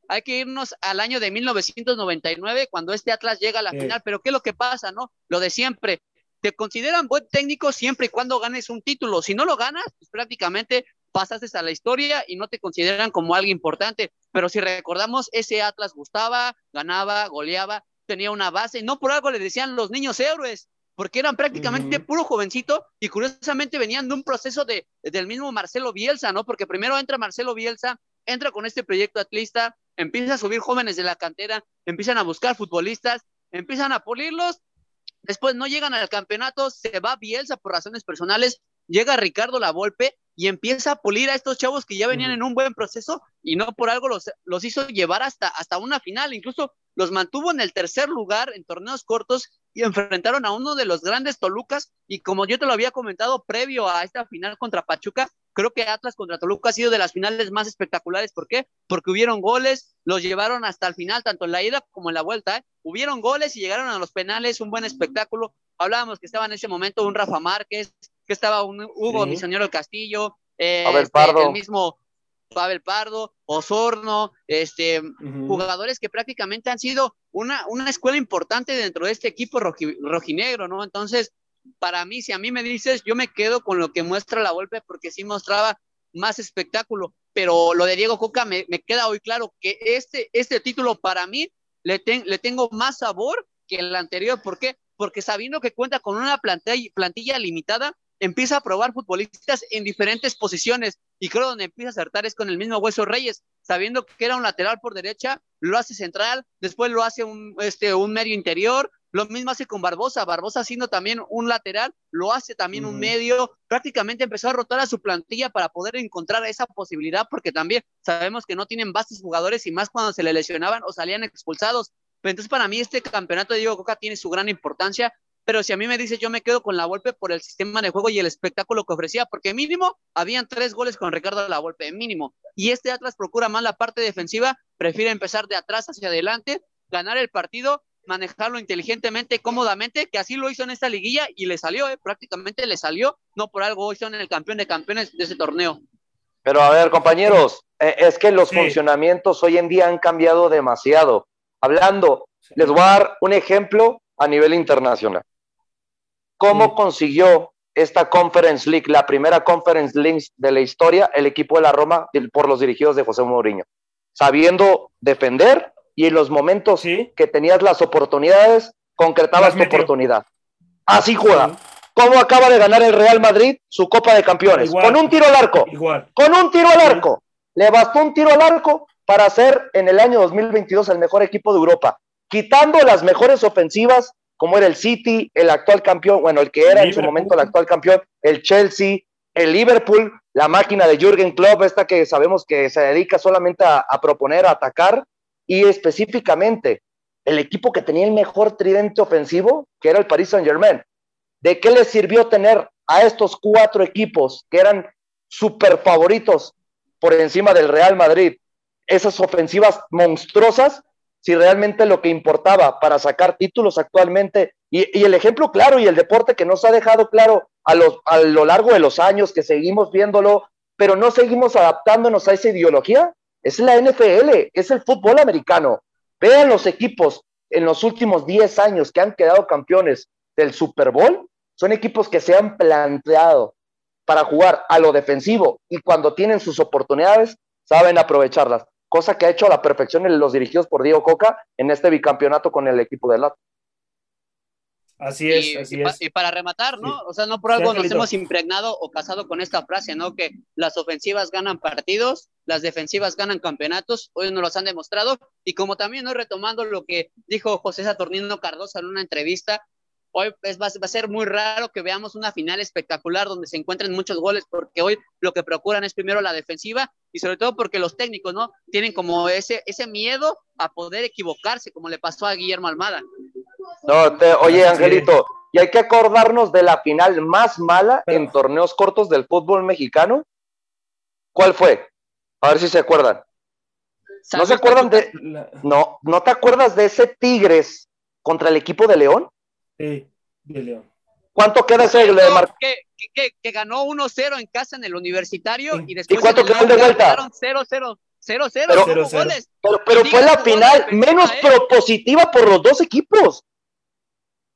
hay que irnos al año de 1999, cuando este Atlas llega a la Sí. final, pero ¿qué es lo que pasa, no? Lo de siempre. Te consideran buen técnico siempre y cuando ganes un título. Si no lo ganas, pues prácticamente pasaste a la historia y no te consideran como algo importante. Pero si recordamos, ese Atlas gustaba, ganaba, goleaba, tenía una base. No por algo le decían los niños héroes, porque eran prácticamente puro jovencito y curiosamente venían de un proceso de, del mismo Marcelo Bielsa, ¿no? Porque primero entra Marcelo Bielsa, entra con este proyecto atlista, empieza a subir jóvenes de la cantera, empiezan a buscar futbolistas, empiezan a pulirlos, después no llegan al campeonato, se va Bielsa por razones personales, llega Ricardo Lavolpe y empieza a pulir a estos chavos que ya venían en un buen proceso y no por algo los, los hizo llevar hasta, hasta una final, incluso los mantuvo en el tercer lugar en torneos cortos y enfrentaron a uno de los grandes Tolucas y como yo te lo había comentado previo a esta final contra Pachuca, creo que Atlas contra Toluca ha sido de las finales más espectaculares. ¿Por qué? Porque hubieron goles, los llevaron hasta el final, tanto en la ida como en la vuelta. ¿eh? Hubieron goles y llegaron a los penales, un buen espectáculo. Hablábamos que estaba en ese momento un Rafa Márquez, que estaba un Hugo Sí. Misionero del Castillo, eh, este, el mismo Pavel Pardo, Osorno, este, jugadores que prácticamente han sido una, una escuela importante dentro de este equipo roji- rojinegro, ¿no? Entonces, para mí, si a mí me dices, yo me quedo con lo que muestra la golpe porque sí mostraba más espectáculo, pero lo de Diego Coca me, me queda hoy claro que este, este título para mí le, ten- le tengo más sabor que el anterior. ¿Por qué? Porque sabiendo que cuenta con una plantilla, plantilla limitada, empieza a probar futbolistas en diferentes posiciones y creo donde empieza a acertar es con el mismo Hueso Reyes, sabiendo que era un lateral por derecha, lo hace central, después lo hace un, este, un medio interior, lo mismo hace con Barbosa, Barbosa siendo también un lateral, lo hace también un medio, prácticamente empezó a rotar a su plantilla para poder encontrar esa posibilidad, porque también sabemos que no tienen bases jugadores y más cuando se le lesionaban o salían expulsados. Pero entonces para mí este campeonato de Diego Coca tiene su gran importancia, pero si a mí me dice yo me quedo con la Volpe por el sistema de juego y el espectáculo que ofrecía, porque mínimo habían tres goles con Ricardo la Volpe, mínimo. Y este Atlas procura más la parte defensiva, prefiere empezar de atrás hacia adelante, ganar el partido, manejarlo inteligentemente, cómodamente, que así lo hizo en esta liguilla y le salió, eh, prácticamente le salió, no por algo hoy son el campeón de campeones de ese torneo. Pero a ver, compañeros, eh, es que los funcionamientos hoy en día han cambiado demasiado. Hablando, les voy a dar un ejemplo a nivel internacional. ¿Cómo consiguió esta Conference League, la primera Conference League de la historia, el equipo de la Roma por los dirigidos de José Mourinho? Sabiendo defender y en los momentos que tenías las oportunidades, concretabas tu oportunidad. Así juega. ¿Cómo acaba de ganar el Real Madrid su Copa de Campeones? Con un tiro al arco. Igual. Con un tiro al arco. Le bastó un tiro al arco para ser en el año 2022 el mejor equipo de Europa, quitando las mejores ofensivas como era el City, el actual campeón, bueno, el que era en su momento el actual campeón, el Chelsea, el Liverpool, la máquina de Jürgen Klopp, esta que sabemos que se dedica solamente a, proponer, a atacar, y específicamente el equipo que tenía el mejor tridente ofensivo, que era el Paris Saint Germain. ¿De qué les sirvió tener a estos cuatro equipos que eran súper favoritos por encima del Real Madrid? Esas ofensivas monstruosas si realmente lo que importaba para sacar títulos actualmente, y, el ejemplo claro y el deporte que nos ha dejado claro a, a lo largo de los años, que seguimos viéndolo, pero no seguimos adaptándonos a esa ideología, es la NFL, es el fútbol americano. Vean los equipos en los últimos 10 años que han quedado campeones del Super Bowl, son equipos que se han planteado para jugar a lo defensivo y cuando tienen sus oportunidades saben aprovecharlas cosa que ha hecho a la perfección en los dirigidos por Diego Coca en este bicampeonato con el equipo de LAT. Así es, así es. Y para rematar, ¿no? O sea, no por algo nos hemos impregnado o casado con esta frase, ¿no? Que las ofensivas ganan partidos, las defensivas ganan campeonatos, hoy nos los han demostrado, y como también, ¿no? Retomando lo que dijo José Saturnino Cardoso en una entrevista, hoy va, a ser muy raro que veamos una final espectacular donde se encuentren muchos goles, porque hoy lo que procuran es primero la defensiva y sobre todo porque los técnicos, ¿no? Tienen como ese, ese miedo a poder equivocarse, como le pasó a Guillermo Almada. No, oye, Angelito, y hay que acordarnos de la final más mala en torneos cortos del fútbol mexicano. ¿Cuál fue? A ver si se acuerdan. ¿No se acuerdan de.? No, ¿no te acuerdas de ese Tigres contra el equipo de León? Sí, de León. ¿Cuánto queda ese de que, que, ganó 1-0 en casa en el universitario y después. ¿Y cuánto quedó de vuelta? 0-0. 0-0, pero, pero, pero fue la final menos propositiva por los dos equipos.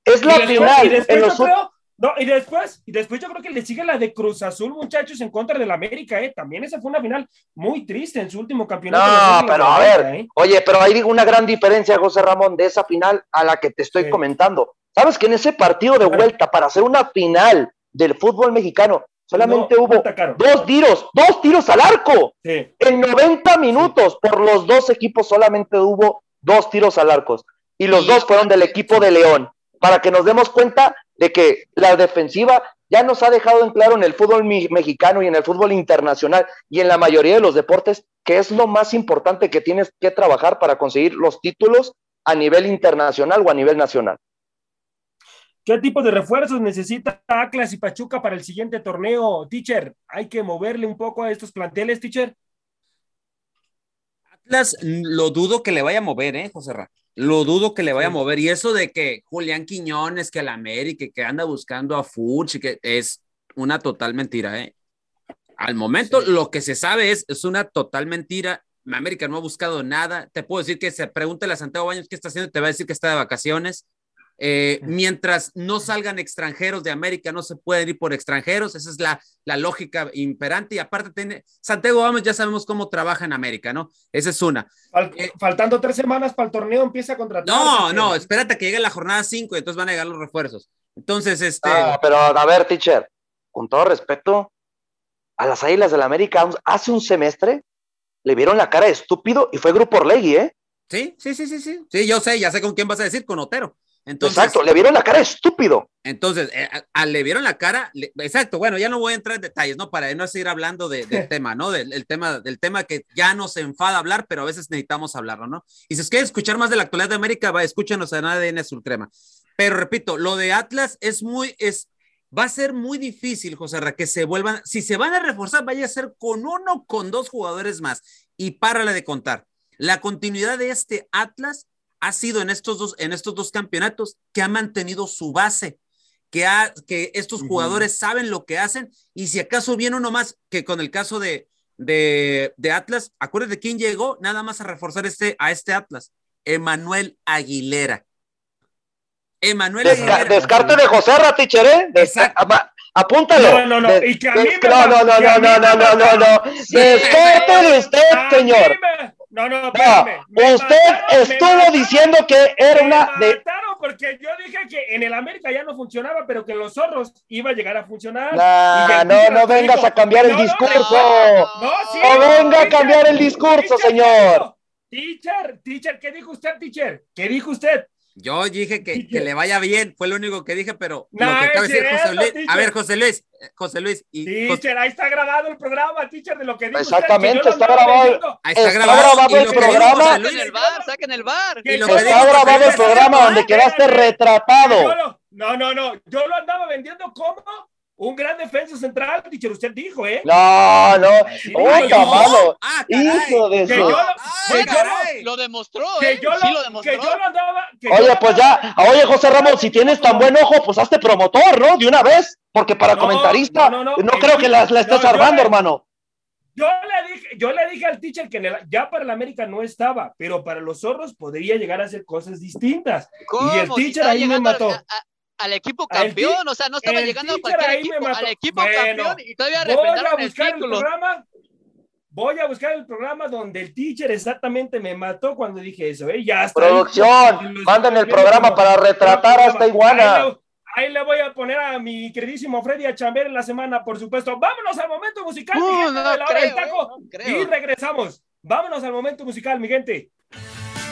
Es la final. Y en los... no, y después, y después yo creo que le sigue la de Cruz Azul, muchachos, en contra del América, ¿eh? También esa fue una final muy triste en su último campeonato. No, pero a ver, ¿eh? oye, pero hay una gran diferencia, José Ramón, de esa final a la que te estoy comentando. Sabes que en ese partido de vuelta, para hacer una final del fútbol mexicano, solamente hubo dos tiros, dos tiros al arco. En 90 minutos, por los dos equipos solamente hubo dos tiros al arco. Y los dos fueron del equipo de León. Para que nos demos cuenta de que la defensiva ya nos ha dejado en claro en el fútbol mexicano y en el fútbol internacional y en la mayoría de los deportes que es lo más importante que tienes que trabajar para conseguir los títulos a nivel internacional o a nivel nacional. ¿Qué tipo de refuerzos necesita Atlas y Pachuca para el siguiente torneo, teacher? ¿Hay que moverle un poco a estos planteles, teacher? Atlas lo dudo que le vaya a mover, ¿eh, José Ra? Lo dudo que le vaya a mover. Y eso de que Julián Quiñones, que el América, que anda buscando a Fuch, que es una total mentira, ¿eh? Al momento, lo que se sabe es, es una total mentira. América no ha buscado nada. Te puedo decir que se pregunte a Santiago Baños qué está haciendo, te va a decir que está de vacaciones. Eh, mientras no salgan extranjeros de América, no se pueden ir por extranjeros. Esa es la, la lógica imperante. Y aparte, tiene, Santiago Gómez ya sabemos cómo trabaja en América, ¿no? Esa es una. Eh, faltando tres semanas para el torneo, empieza a contratar. No, no, espérate que llegue la jornada 5 y entonces van a llegar los refuerzos. Entonces, este. Ah, pero a ver, teacher, con todo respeto, a las Águilas del la América hace un semestre le vieron la cara de estúpido y fue Grupo Orlegui, ¿eh? Sí, sí, sí, sí, sí. Sí, yo sé, ya sé con quién vas a decir, con Otero. Entonces, Exacto, le vieron la cara estúpido. Entonces, eh, a- a- le vieron la cara, le- exacto, bueno, ya no voy a entrar en detalles, ¿no? Para no seguir hablando de- del tema, ¿no? Del, el tema, del tema que ya nos enfada hablar, pero a veces necesitamos hablarlo, ¿no? Y si os quieren escuchar más de la actualidad de América, va, escúchanos en ADN Sulcrema. Pero repito, lo de Atlas es muy, es, va a ser muy difícil, José Ra, que se vuelvan, si se van a reforzar, vaya a ser con uno, con dos jugadores más. Y párale de contar. La continuidad de este Atlas ha sido en estos dos, en estos dos campeonatos que ha mantenido su base, que, ha, que estos jugadores saben lo que hacen y si acaso viene uno más que con el caso de, de, de Atlas, acuérdate quién llegó nada más a reforzar este, a este Atlas, Emanuel Aguilera. Emanuel Desca- Aguilera. descarte de José Raticher, ¿eh? Apúntalo. No, no, no, y que a mí me no, no, no, no, no, no, no, no, no. Descarte de usted, A mí señor. me- No, no, No, espérame. Me usted mataron, estuvo mataron, diciendo que era me una de. mataron porque yo dije que en el América ya no funcionaba, pero que en los zorros iba a llegar a funcionar. Nah, no, no vengas a cambiar el discurso. No, sí. No venga a cambiar el discurso, señor. Teacher, teacher, ¿qué dijo usted, teacher? ¿Qué dijo usted? Yo dije que, que le vaya bien, fue lo único que dije, pero No, lo que acaba de decir José Luis. A ver, José Luis, eh, José Luis, y José- Teacher, ahí está grabado el programa, teacher, de lo que dijo Exactamente, usted, está grabado. ahí está, está grabado, grabado y lo el programa. Saquen el bar, saquen el bar. Y lo Está dijo grabado el programa donde quedaste retratado. no, no, no, yo lo andaba vendiendo como un gran defensa central, teacher, usted dijo, ¿eh? No, no. Sí, Oiga, yo. mano. Ah. Hijo de Que su. yo lo- que yo lo- caray. Lo demostró, que ¿eh? yo lo, sí lo demostró. que yo lo andaba. que yo Oye, lo pues andaba- ya, oye, José Ramón, si tienes tan buen ojo, pues hazte promotor, ¿no? De una vez, porque para No, comentarista no, no, no, no, creo que la, la estés no, yo armando, le- hermano. Yo le dije, yo le dije al teacher que el- ya para el América no estaba, pero para los zorros podría llegar a hacer cosas distintas. ¿Cómo? Y el Si teacher estaba ahí me mató. a- a- al equipo campeón, o sea, no estaba llegando a cualquier equipo, al equipo Bueno, campeón y todavía Voy a refrendaron el buscar el título. programa. Voy a buscar el programa donde el teacher exactamente me mató cuando dije eso, ¿eh? Ya está. Producción, manden el programa para retratar a esta iguana. ahí le voy a poner a mi queridísimo Freddy a chamber en la semana, por supuesto. Vámonos al momento musical, mi Uh, gente, no de la hora del taco. eh, no y regresamos. Vámonos al momento musical, mi gente.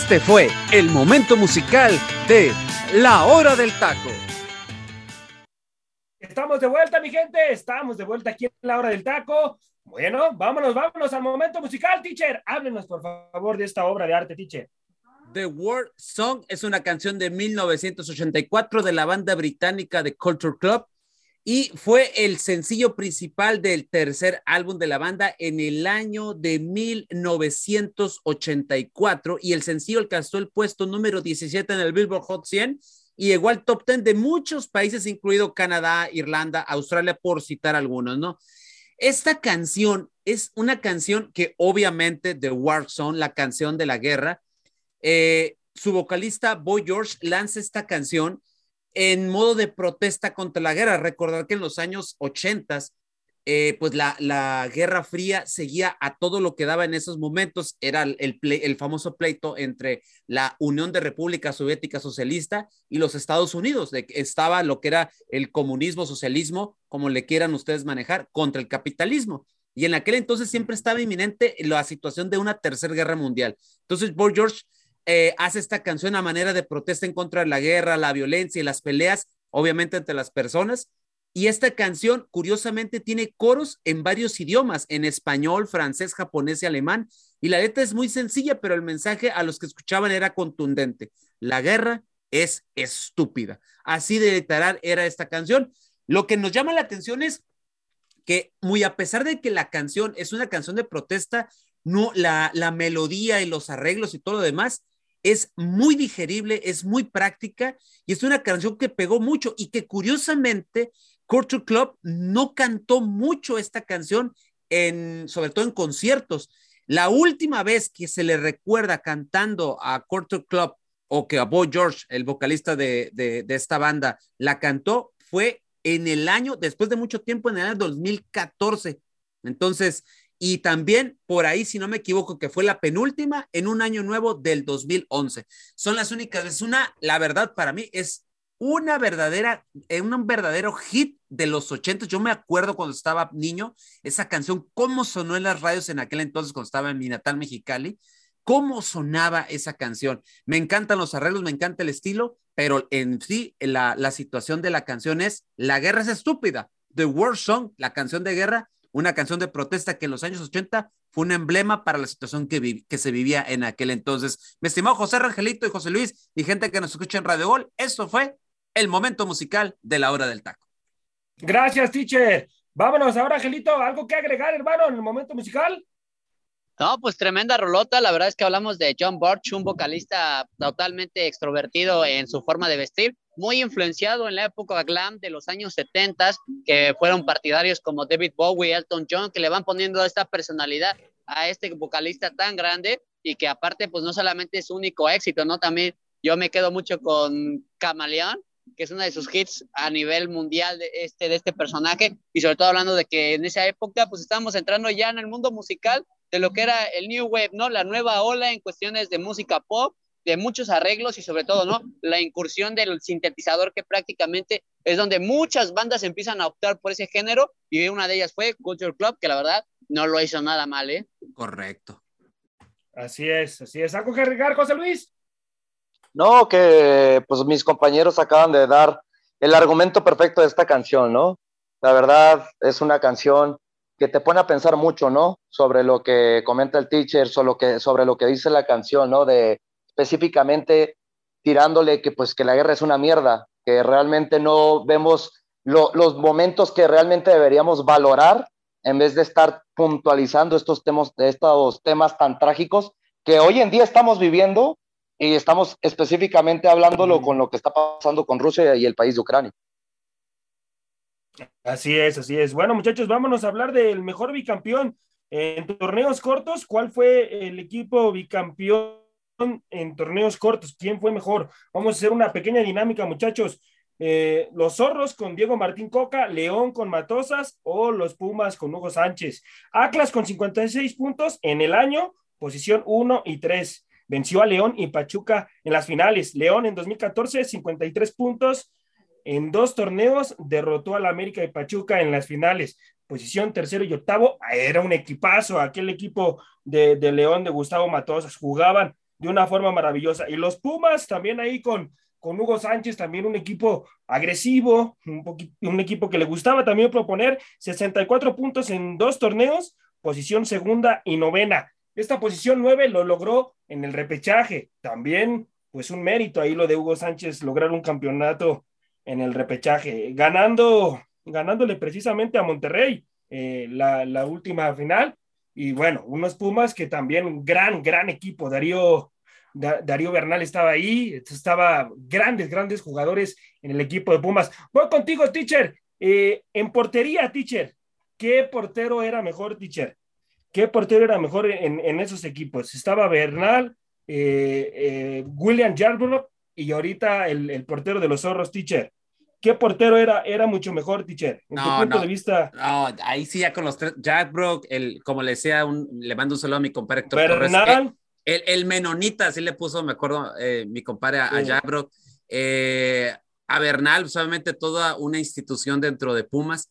Este fue el momento musical de La Hora del Taco. Estamos de vuelta, mi gente. Estamos de vuelta aquí en la hora del taco. Bueno, vámonos, vámonos al momento musical, teacher. Háblenos, por favor, de esta obra de arte, teacher. The World Song es una canción de 1984 de la banda británica The Culture Club y fue el sencillo principal del tercer álbum de la banda en el año de 1984 y el sencillo alcanzó el puesto número 17 en el Billboard Hot 100 y llegó al top 10 de muchos países, incluido Canadá, Irlanda, Australia, por citar algunos, ¿no? Esta canción es una canción que obviamente The War Song, la canción de la guerra, eh, su vocalista Boy George lanza esta canción en modo de protesta contra la guerra. Recordar que en los años 80, eh, pues la, la, Guerra Fría seguía a todo lo que daba en esos momentos. Era el, el, famoso pleito entre la Unión de República Soviética Socialista y los Estados Unidos. De, estaba lo que era el comunismo, socialismo, como le quieran ustedes manejar, contra el capitalismo. Y en aquel entonces siempre estaba inminente la situación de una tercera guerra mundial. Entonces, George eh, hace esta canción a manera de protesta en contra de la guerra, la violencia y las peleas, obviamente entre las personas. Y esta canción, curiosamente, tiene coros en varios idiomas, en español, francés, japonés y alemán. Y la letra es muy sencilla, pero el mensaje a los que escuchaban era contundente. La guerra es estúpida. Así de literal era esta canción. Lo que nos llama la atención es que, muy a pesar de que la canción es una canción de protesta, no, la, la melodía y los arreglos y todo lo demás es muy digerible, es muy práctica y es una canción que pegó mucho y que curiosamente Culture Club no cantó mucho esta canción, en, sobre todo en conciertos. La última vez que se le recuerda cantando a Culture Club o que a Boy George, el vocalista de, de, de esta banda, la cantó fue en el año, después de mucho tiempo, en el año 2014. Entonces, y también por ahí, si no me equivoco, que fue la penúltima en un año nuevo del 2011. Son las únicas, es una, la verdad para mí es una verdadera, un verdadero hit de los 80. Yo me acuerdo cuando estaba niño, esa canción, cómo sonó en las radios en aquel entonces cuando estaba en mi natal Mexicali, cómo sonaba esa canción. Me encantan los arreglos, me encanta el estilo, pero en sí la, la situación de la canción es, la guerra es estúpida. The War Song, la canción de guerra, una canción de protesta que en los años 80 fue un emblema para la situación que, vi, que se vivía en aquel entonces. Mi estimado José Rangelito y José Luis y gente que nos escucha en Radio Gol, esto fue el momento musical de la hora del taco. Gracias, teacher. Vámonos ahora, Angelito, ¿algo que agregar, hermano, en el momento musical? No, pues tremenda rolota. La verdad es que hablamos de John Borch, un vocalista totalmente extrovertido en su forma de vestir, muy influenciado en la época glam de los años 70, que fueron partidarios como David Bowie, Elton John, que le van poniendo esta personalidad a este vocalista tan grande y que aparte, pues no solamente es su único éxito, ¿no? También yo me quedo mucho con Camaleón, que es uno de sus hits a nivel mundial de este, de este personaje, y sobre todo hablando de que en esa época pues estábamos entrando ya en el mundo musical de lo que era el New Wave, ¿no? La nueva ola en cuestiones de música pop, de muchos arreglos y sobre todo, ¿no? La incursión del sintetizador que prácticamente es donde muchas bandas empiezan a optar por ese género y una de ellas fue Culture Club, que la verdad no lo hizo nada mal, ¿eh? Correcto. Así es, así es. ¿Algo que agregar, José Luis? No, que pues mis compañeros acaban de dar el argumento perfecto de esta canción, ¿no? La verdad es una canción que te pone a pensar mucho, ¿no? Sobre lo que comenta el teacher, sobre lo que, sobre lo que dice la canción, ¿no? De específicamente tirándole que pues que la guerra es una mierda, que realmente no vemos lo- los momentos que realmente deberíamos valorar en vez de estar puntualizando estos temas, estos temas tan trágicos que hoy en día estamos viviendo y estamos específicamente hablándolo con lo que está pasando con Rusia y el país de Ucrania. Así es, así es. Bueno, muchachos, vámonos a hablar del mejor bicampeón en torneos cortos. ¿Cuál fue el equipo bicampeón en torneos cortos? ¿Quién fue mejor? Vamos a hacer una pequeña dinámica, muchachos. Eh, los zorros con Diego Martín Coca, León con Matosas o los Pumas con Hugo Sánchez. Atlas con 56 puntos en el año, posición 1 y 3. Venció a León y Pachuca en las finales. León en 2014, 53 puntos en dos torneos derrotó al América y Pachuca en las finales. Posición tercero y octavo, era un equipazo, aquel equipo de, de León de Gustavo Matosas, jugaban de una forma maravillosa. Y los Pumas también ahí con, con Hugo Sánchez, también un equipo agresivo, un, equipo que le gustaba también proponer 64 puntos en dos torneos, posición segunda y novena. Esta posición nueve lo logró en el repechaje. También, pues un mérito ahí lo de Hugo Sánchez lograr un campeonato en el repechaje, ganando, ganándole precisamente a Monterrey eh, la última final. Y bueno, unos Pumas que también gran, gran equipo. Darío, Da- Darío Bernal estaba ahí, estaba grandes, grandes jugadores en el equipo de Pumas. Voy contigo, teacher. Eh, en portería, teacher, ¿qué portero era mejor, teacher? ¿Qué portero era mejor en, en esos equipos? Estaba Bernal, eh, eh, William Yarbrough y ahorita el, el portero de los zorros, teacher. ¿Qué portero era, era mucho mejor, teacher? En tu No, punto no. de vista, No, ahí sí ya con los tres. Jack Brock, el, como le decía, un, le mando un saludo a mi compadre Héctor Torres. Bernal, El, el Menonita, así le puso, me acuerdo, eh, mi compadre a, a Sí. Jack Brock. Eh, a Bernal, pues, obviamente toda una institución dentro de Pumas,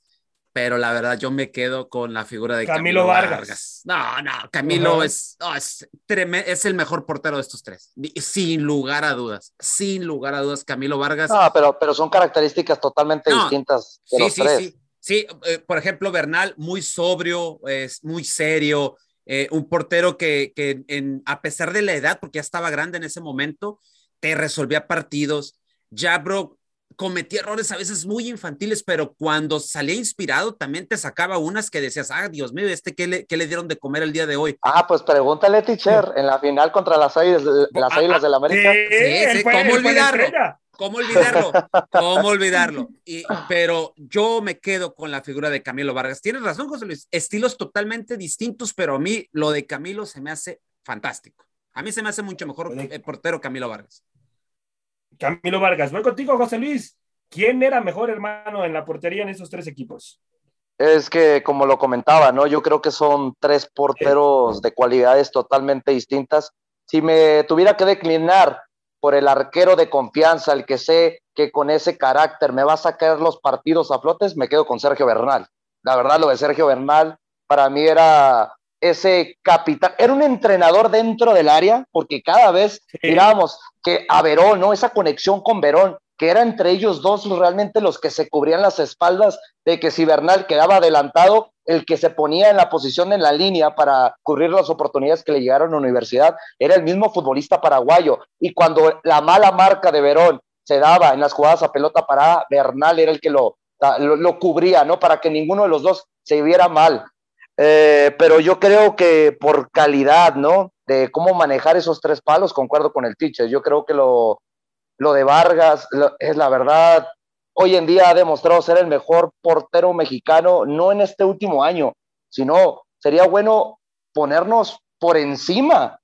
pero la verdad yo me quedo con la figura de Camilo Camilo, Vargas. Vargas. No, no, Camilo Ajá. es, no, es, el mejor portero de estos tres, sin lugar a dudas, sin lugar a dudas, Camilo Vargas. No, pero, pero son características totalmente No, distintas de Sí, los sí, tres. sí. Sí, eh, por ejemplo, Bernal, muy sobrio, es muy serio, eh, un portero que, que en, a pesar de la edad, porque ya estaba grande en ese momento, te resolvía partidos. Jabro cometía errores a veces muy infantiles, pero cuando salía inspirado también te sacaba unas que decías, ah, Dios mío, ¿este qué le, qué le dieron de comer el día de hoy? Ah, pues pregúntale, teacher, en la final contra las Águilas, las Ah, Águilas del América. sí, sí, fue- ¿cómo olvidarlo? ¿Cómo olvidarlo? ¿Cómo olvidarlo? Y, pero yo me quedo con la figura de Camilo Vargas. Tienes razón, José Luis. Estilos totalmente distintos, pero a mí lo de Camilo se me hace fantástico. A mí se me hace mucho mejor el portero Camilo Vargas. Camilo Vargas. Voy contigo, José Luis. ¿Quién era mejor hermano en la portería en esos tres equipos? Es que, como lo comentaba, ¿no? Yo creo que son tres porteros de cualidades totalmente distintas. Si me tuviera que declinar por el arquero de confianza, el que sé que con ese carácter me va a sacar los partidos a flotes, me quedo con Sergio Bernal. La verdad, lo de Sergio Bernal para mí era ese capitán, era un entrenador dentro del área, porque cada vez Sí. mirábamos que a Verón, ¿no? Esa conexión con Verón, que era entre ellos dos realmente los que se cubrían las espaldas de que si Bernal quedaba adelantado, el que se ponía en la posición en la línea para cubrir las oportunidades que le llegaron a la universidad era el mismo futbolista paraguayo. Y cuando la mala marca de Verón se daba en las jugadas a pelota parada, Bernal era el que lo, lo, lo cubría, ¿no? Para que ninguno de los dos se viera mal. Eh, pero yo creo que por calidad, ¿no? De cómo manejar esos tres palos, concuerdo con el teacher. Yo creo que lo, lo de Vargas es la verdad. Hoy en día ha demostrado ser el mejor portero mexicano, no en este último año, sino sería bueno ponernos por encima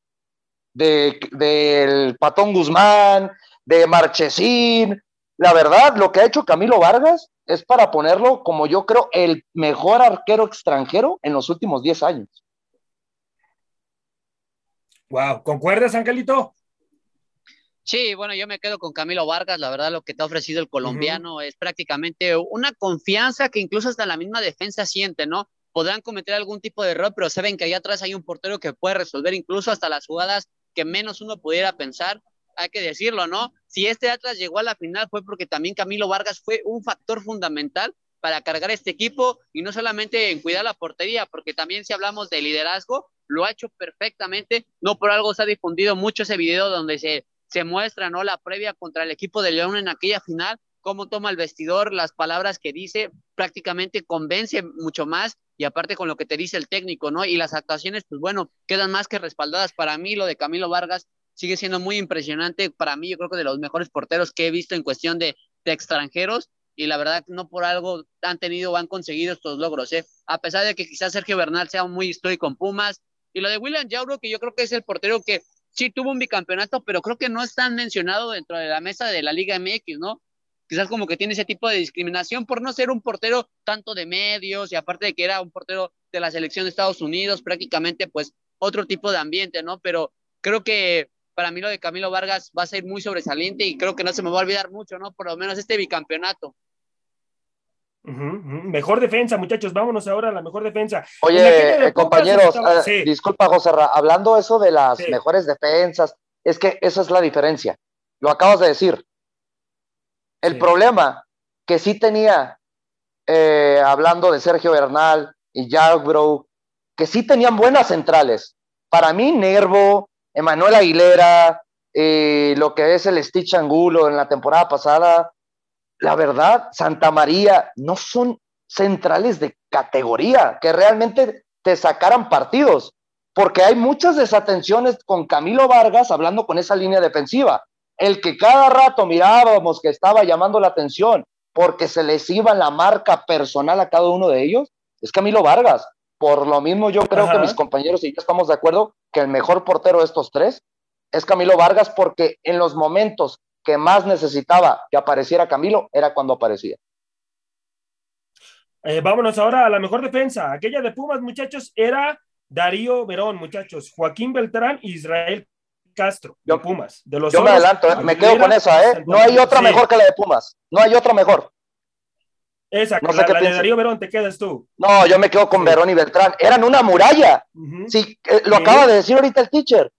de, del Patón Guzmán, de Marchesín. La verdad, lo que ha hecho Camilo Vargas es para ponerlo como yo creo el mejor arquero extranjero en los últimos 10 años. Wow, ¿concuerdas, Angelito? Sí, bueno, yo me quedo con Camilo Vargas. La verdad, lo que te ha ofrecido el colombiano es prácticamente una confianza que incluso hasta la misma defensa siente, ¿no? podrán cometer algún tipo de error, pero saben que allá atrás hay un portero que puede resolver incluso hasta las jugadas que menos uno pudiera pensar. Hay que decirlo, ¿no? Si este Atlas llegó a la final fue porque también Camilo Vargas fue un factor fundamental para cargar este equipo y no solamente en cuidar la portería, porque también si hablamos de liderazgo, lo ha hecho perfectamente. No por algo se ha difundido mucho ese video donde se, se muestra ¿no? la previa contra el equipo de León en aquella final, cómo toma el vestidor, las palabras que dice, prácticamente convence mucho más y aparte con lo que te dice el técnico, ¿no? Y las actuaciones, pues bueno, quedan más que respaldadas. Para mí lo de Camilo Vargas sigue siendo muy impresionante. Para mí yo creo que de los mejores porteros que he visto en cuestión de, de extranjeros y la verdad no por algo han tenido o han conseguido estos logros, ¿eh? A pesar de que quizás Sergio Bernal sea muy histórico con Pumas y lo de William Jauro, que yo creo que es el portero que sí tuvo un bicampeonato, pero creo que no es tan mencionado dentro de la mesa de la Liga MX, ¿no? Quizás como que tiene ese tipo de discriminación por no ser un portero tanto de medios y aparte de que era un portero de la selección de Estados Unidos, prácticamente pues otro tipo de ambiente, ¿no? Pero creo que para mí lo de Camilo Vargas va a ser muy sobresaliente y creo que no se me va a olvidar mucho, ¿no? Por lo menos este bicampeonato. Ujú, ujú. Mejor defensa, muchachos. Vámonos ahora a la mejor defensa. Oye, de eh, compañeros, estaba- eh, sí. disculpa, José Ra, hablando eso de las Sí. mejores defensas, es que esa es la diferencia. Lo acabas de decir. El Sí. problema que sí tenía, eh, hablando de Sergio Bernal y Jagbro, que sí tenían buenas centrales. Para mí, Nervo, Emanuel Aguilera, eh, lo que es el Stitch Angulo en la temporada pasada, la verdad, Santa María no son centrales de categoría que realmente te sacaran partidos, porque hay muchas desatenciones con Camilo Vargas hablando con esa línea defensiva. El que cada rato mirábamos que estaba llamando la atención porque se les iba la marca personal a cada uno de ellos, es Camilo Vargas. Por lo mismo, yo creo Ajá. que mis compañeros y yo estamos de acuerdo que el mejor portero de estos tres es Camilo Vargas porque en los momentos que más necesitaba que apareciera Camilo era cuando aparecía. Eh, vámonos ahora a la mejor defensa. Aquella de Pumas, muchachos, era Darío Verón, muchachos. Joaquín Beltrán y Israel Castro, de Yo- Pumas. De los Yo me adelanto, ¿eh? me quedo con esa, ¿eh? No hay otra mejor que la de Pumas. No hay otra mejor. Esa, No sé la, qué la de piensas. Darío Verón, te quedas tú. No, yo me quedo con. Verón y Beltrán. Eran una muralla. Ujú. Sí, eh, lo Sí. acaba de decir ahorita el teacher.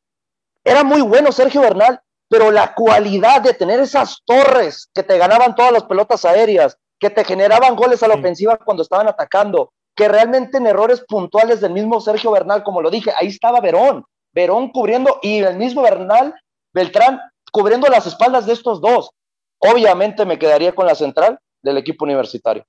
Era muy bueno Sergio Bernal, pero la cualidad de tener esas torres que te ganaban todas las pelotas aéreas, que te generaban goles a la ofensiva cuando estaban atacando, que realmente en errores puntuales del mismo Sergio Bernal, como lo dije, ahí estaba Verón, Verón cubriendo y el mismo Bernal, Beltrán cubriendo las espaldas de estos dos. Obviamente me quedaría con la central del equipo universitario.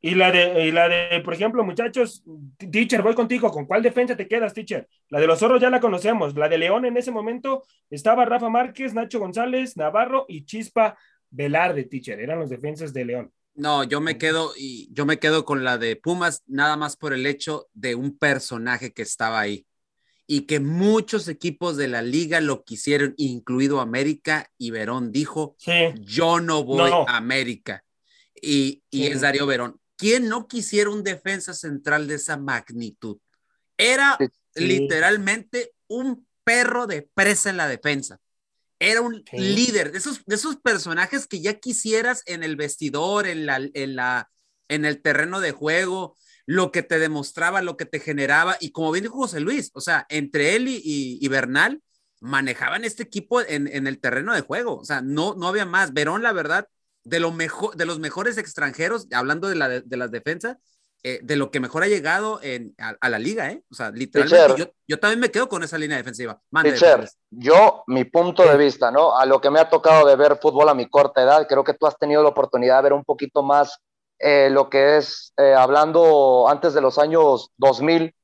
Y la de, y la de, por ejemplo, muchachos, teacher, voy contigo. ¿Con cuál defensa te quedas, teacher? La de los zorros ya la conocemos. La de León en ese momento estaba Rafa Márquez, Nacho González, Navarro y Chispa Velarde, teacher. Eran los defensas de León. No, yo me quedo y yo me quedo con la de Pumas nada más por el hecho de un personaje que estaba ahí y que muchos equipos de la liga lo quisieron, incluido América y Verón dijo, Sí. yo no voy No. a América. Y, y Sí. es Darío Verón. ¿Quién no quisiera un defensa central de esa magnitud? Era Sí. Literalmente un perro de presa en la defensa. Era un Sí. líder, de esos, de esos personajes que ya quisieras en el vestidor, en, la, en, la, en el terreno de juego, lo que te demostraba, lo que te generaba. Y como bien dijo José Luis, o sea, entre él y, y- y Bernal manejaban este equipo en, en el terreno de juego. O sea, no, no había más. Verón, la verdad, de, lo mejor, de los mejores extranjeros, hablando de, la, de, las defensas, eh, de lo que mejor ha llegado en, a, a la liga, ¿eh? O sea, literalmente, yo, yo, también me quedo con esa línea defensiva. Mande, yo, mi punto de vista, ¿no? A lo que me ha tocado de ver fútbol a mi corta edad, creo que tú has tenido la oportunidad de ver un poquito más eh, lo que es, eh, hablando antes de los años 2000,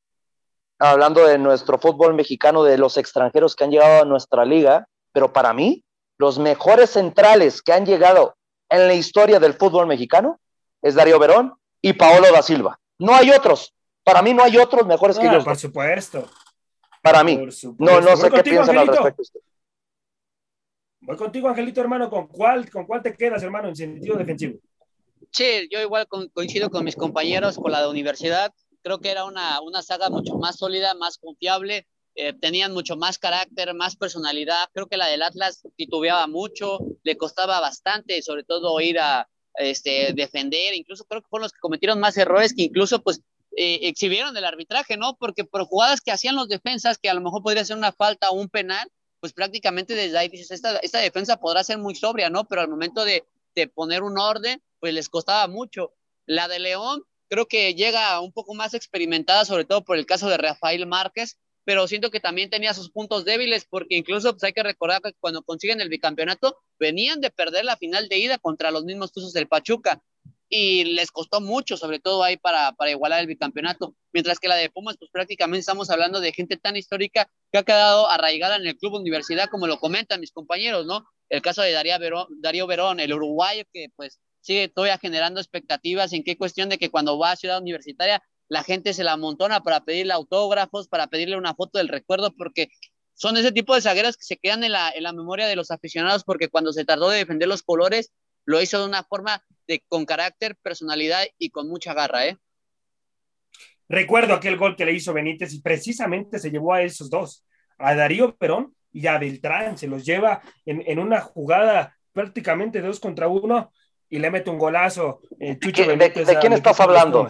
hablando de nuestro fútbol mexicano, de los extranjeros que han llegado a nuestra liga, pero para mí, los mejores centrales que han llegado en la historia del fútbol mexicano es Darío Verón y Paolo da Silva. No hay otros. Para mí no hay otros mejores que Ah, ellos. por supuesto. Para mí. Supuesto. No, no Voy sé qué piensan al respecto. Voy contigo, Angelito, hermano. ¿Con cuál, ¿Con cuál te quedas, hermano, en sentido defensivo? Sí, yo igual co coincido con mis compañeros con la de universidad. Creo que era una, una saga mucho más sólida, más confiable. Eh, tenían mucho más carácter, más personalidad. Creo que la del Atlas titubeaba mucho, le costaba bastante, sobre todo ir a este, defender. Incluso creo que fueron los que cometieron más errores, que incluso pues eh, exhibieron el arbitraje, ¿no? Porque por jugadas que hacían los defensas, que a lo mejor podría ser una falta o un penal, pues prácticamente desde ahí dices, esta, esta defensa podrá ser muy sobria, ¿no? Pero al momento de, de poner un orden, pues les costaba mucho. La de León creo que llega un poco más experimentada, sobre todo por el caso de Rafael Márquez, pero siento que también tenía sus puntos débiles, porque incluso pues, hay que recordar que cuando consiguen el bicampeonato, venían de perder la final de ida contra los mismos Tuzos del Pachuca, y les costó mucho, sobre todo ahí para, para igualar el bicampeonato, mientras que la de Pumas, pues prácticamente estamos hablando de gente tan histórica que ha quedado arraigada en el club universidad, como lo comentan mis compañeros, ¿no? El caso de Darío Verón, el uruguayo, que pues sigue todavía generando expectativas, en qué cuestión de que cuando va a Ciudad Universitaria la gente se la amontona para pedirle autógrafos, para pedirle una foto del recuerdo, porque son ese tipo de zagueras que se quedan en la, en la memoria de los aficionados, porque cuando se tardó de defender los colores, lo hizo de una forma de, con carácter, personalidad y con mucha garra, ¿eh? Recuerdo aquel gol que le hizo Benítez y precisamente se llevó a esos dos, a Darío Perón y a Beltrán, se los lleva en, en una jugada prácticamente dos contra uno y le mete un golazo. eh, Chucho ¿De- de- Benítez de quién al estás hablando?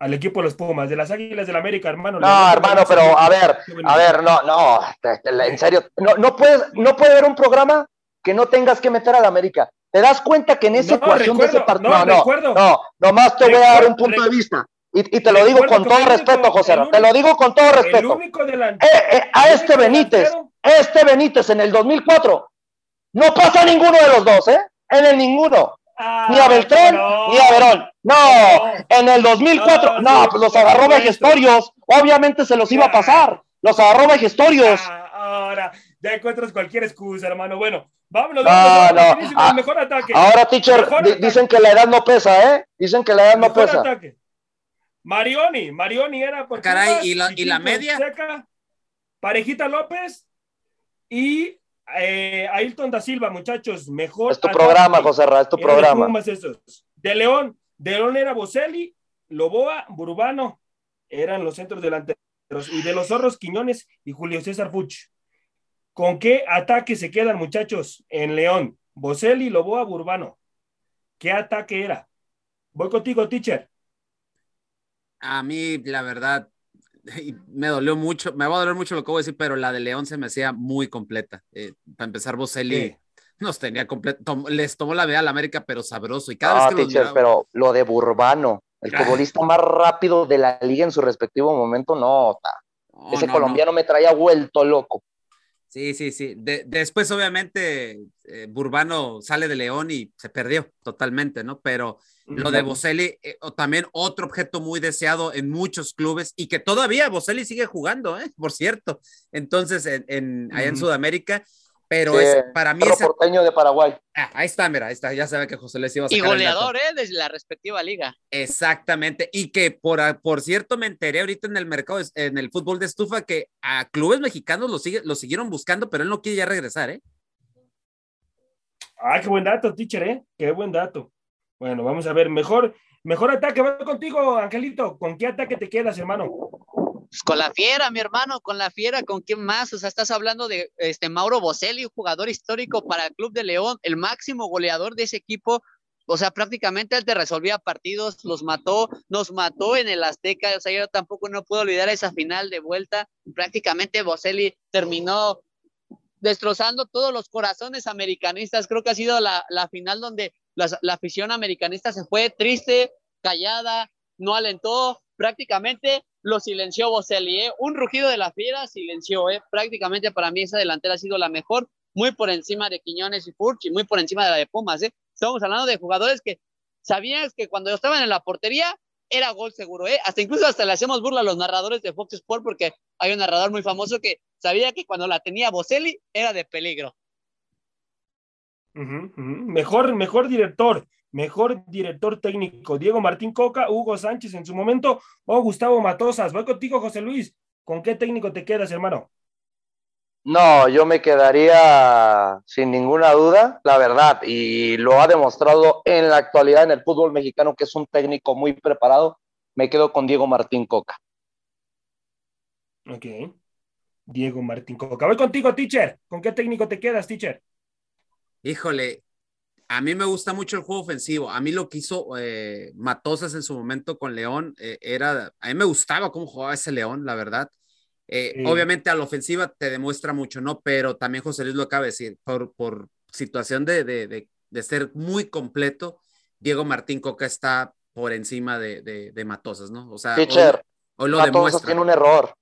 Al equipo de los Pumas, de las Águilas del América, hermano. No, hermano, pero a ver, a ver, no, no, te- te- en serio, no, no puedes, no puede haber un programa que no tengas que meter a la América. ¿Te das cuenta que en esa No, ecuación de ese partido? no, No, no, no, nomás te voy a dar un punto de vista. Y, y te lo digo con todo único- respeto, José, te lo digo con todo respeto. Eh, eh, a este Benítez, delantero- este Benítez en el 2004, no pasa ninguno de los dos, ¿eh? En el ninguno. Ah, Ni a Beltrán, no. ni a Verón. No, No. en el 2004, No, no, pues los agarró. Vejestorios. Obviamente se los iba a pasar. Los agarró Vejestorios. Ah, ahora ya encuentras cualquier excusa, hermano. Bueno, vámonos. Ah, el mejor ataque. Ahora, teacher, Mejor di- ataque. dicen que la edad no pesa, ¿eh? Dicen que la edad no pesa. ataque. Marioni, Marioni era por Caray, Pumas, ¿y la- y la media? Fonseca, Parejita López y eh, Ailton da Silva, muchachos. Mejor. Es tu programa, José Ra, es tu programa. De León, de León era Boselli, Loboa, Burbano, eran los centros delanteros. Y de los zorros, Quiñones y Julio César Fuch. ¿Con qué ataque se quedan, muchachos, en León? Boselli, Loboa, Burbano. ¿Qué ataque era? Voy contigo, teacher. A mí, la verdad, me dolió mucho, me va a doler mucho lo que voy a decir, pero la de León se me hacía muy completa. Eh, para empezar, Boselli Sí. nos tenía completo, les tomó la vea a la América, pero sabroso. Y cada No, vez que los teacher, miraba- pero lo de Burbano, el futbolista más rápido de la liga en su respectivo momento, no. ta. No, Ese no, no. colombiano me traía vuelto loco. Sí, sí, sí. De- después, obviamente, eh, Burbano sale de León y se perdió totalmente, ¿no? Pero lo de Boselli, eh, o también otro objeto muy deseado en muchos clubes y que todavía Boselli sigue jugando, ¿eh? Por cierto. Entonces, en, en- allá en. Sudamérica, pero Sí, es para mí porteño de Paraguay. Ah, ahí está, mira, ahí está, ya sabe que José les iba a Y sacar goleador, ¿eh? Desde la respectiva liga. Exactamente, y que por, por cierto me enteré ahorita en el mercado, en el fútbol de estufa, que a clubes mexicanos lo, sigue, lo siguieron buscando, pero él no quiere ya regresar, ¿eh? Ah, qué buen dato, teacher, ¿eh? Qué buen dato. Bueno, vamos a ver, mejor, mejor ataque. Voy contigo, Angelito. ¿Con qué ataque te quedas, hermano? Pues con la fiera, mi hermano, con la fiera, ¿con quién más? O sea, estás hablando de este Mauro Boselli, un jugador histórico para el Club de León, el máximo goleador de ese equipo. O sea, prácticamente él te resolvía partidos, los mató, nos mató en el Azteca. O sea, yo tampoco no puedo olvidar esa final de vuelta. Prácticamente Boselli terminó destrozando todos los corazones americanistas. Creo que ha sido la, la final donde las- la afición americanista se fue triste, callada, no alentó, prácticamente lo silenció Boselli, ¿eh? Un rugido de la fiera silenció, ¿eh? Prácticamente para mí esa delantera ha sido la mejor, muy por encima de Quiñones y Furch y muy por encima de la de Pumas, ¿eh? Estamos hablando de jugadores que sabías que cuando estaban en la portería era gol seguro, ¿eh? Hasta incluso hasta le hacemos burla a los narradores de Fox Sport porque hay un narrador muy famoso que sabía que cuando la tenía Boselli era de peligro. Mejor, mejor director, mejor director técnico. Diego Martín Coca, Hugo Sánchez en su momento o Gustavo Matosas. Voy contigo, José Luis. ¿Con qué técnico te quedas, hermano? No, yo me quedaría sin ninguna duda, la verdad, y lo ha demostrado en la actualidad en el fútbol mexicano, que es un técnico muy preparado. Me quedo con Diego Martín Coca. Ok. Diego Martín Coca. Voy contigo, teacher. ¿Con qué técnico te quedas, teacher? Híjole, A mí me gusta mucho el juego ofensivo. A mí lo que hizo eh, Matosas en su momento con León eh, era. A mí me gustaba cómo jugaba ese León, la verdad. Eh, Sí. Obviamente a la ofensiva te demuestra mucho, ¿no? Pero también José Luis lo acaba de decir, por, por situación de, de, de, de ser muy completo, Diego Martín Coca está por encima de, de, de Matosas, ¿no? O sea, hoy, Pitcher, hoy lo Matosas demuestra. tiene un error.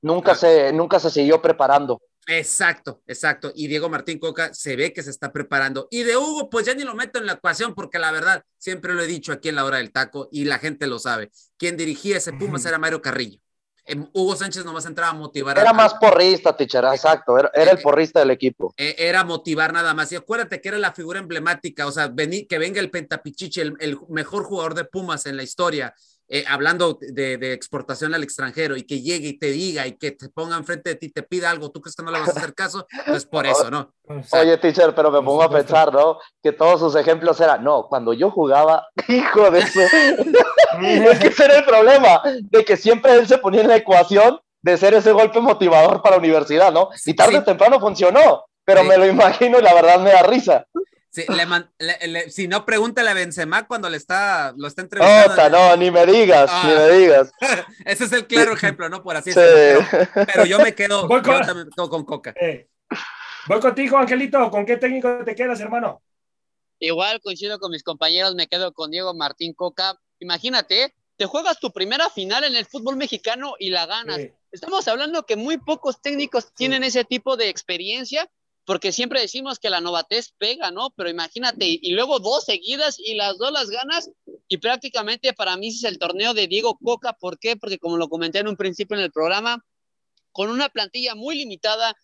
Nunca, Ah. se, nunca se siguió preparando. Exacto, exacto. Y Diego Martín Coca se ve que se está preparando. Y de Hugo, pues ya ni lo meto en la ecuación, porque la verdad, siempre lo he dicho aquí en la hora del taco y la gente lo sabe. Quien dirigía ese Pumas era Mario Carrillo. Em, Hugo Sánchez nomás entraba a motivar. Era más porrista, teacher, exacto. Era, era el porrista del equipo. eh, era motivar nada más. Y acuérdate que era la figura emblemática, o sea, vení- que venga el Pentapichichi, el, el mejor jugador de Pumas en la historia, eh, hablando de, de exportación al extranjero, y que llegue y te diga y que te ponga enfrente de ti, te pida algo, ¿tú crees que no le vas a hacer caso? Pues por eso, ¿no? O sea, Oye, teacher, pero me pongo a pensar, ¿no? Que todos sus ejemplos eran, no, cuando yo jugaba, hijo de eso. es que ese era el problema, de que siempre él se ponía en la ecuación de ser ese golpe motivador para la universidad, ¿no? Y tarde Sí. o temprano funcionó, pero Sí. me lo imagino y la verdad me da risa. Sí, le man- le- le- si no, pregúntale a Benzema cuando le está, lo está entrevistando. Ota, no, ni me digas, Ah. ni me digas. Ese es el claro ejemplo, ¿no? Por así Sí. decirlo. Pero, pero yo me quedo, Voy con- yo también me quedo con Coca. eh, Voy contigo, Angelito. ¿Con qué técnico te quedas, hermano? Igual coincido con mis compañeros, me quedo con Diego Martín Coca. Imagínate, te juegas tu primera final en el fútbol mexicano y la ganas. Estamos hablando que muy pocos técnicos tienen ese tipo de experiencia, porque siempre decimos que la novatez pega, ¿no? Pero imagínate, y, luego dos seguidas y las dos las ganas, y prácticamente para mí es el torneo de Diego Coca. ¿Por qué? Porque como lo comenté en un principio en el programa, con una plantilla muy limitada,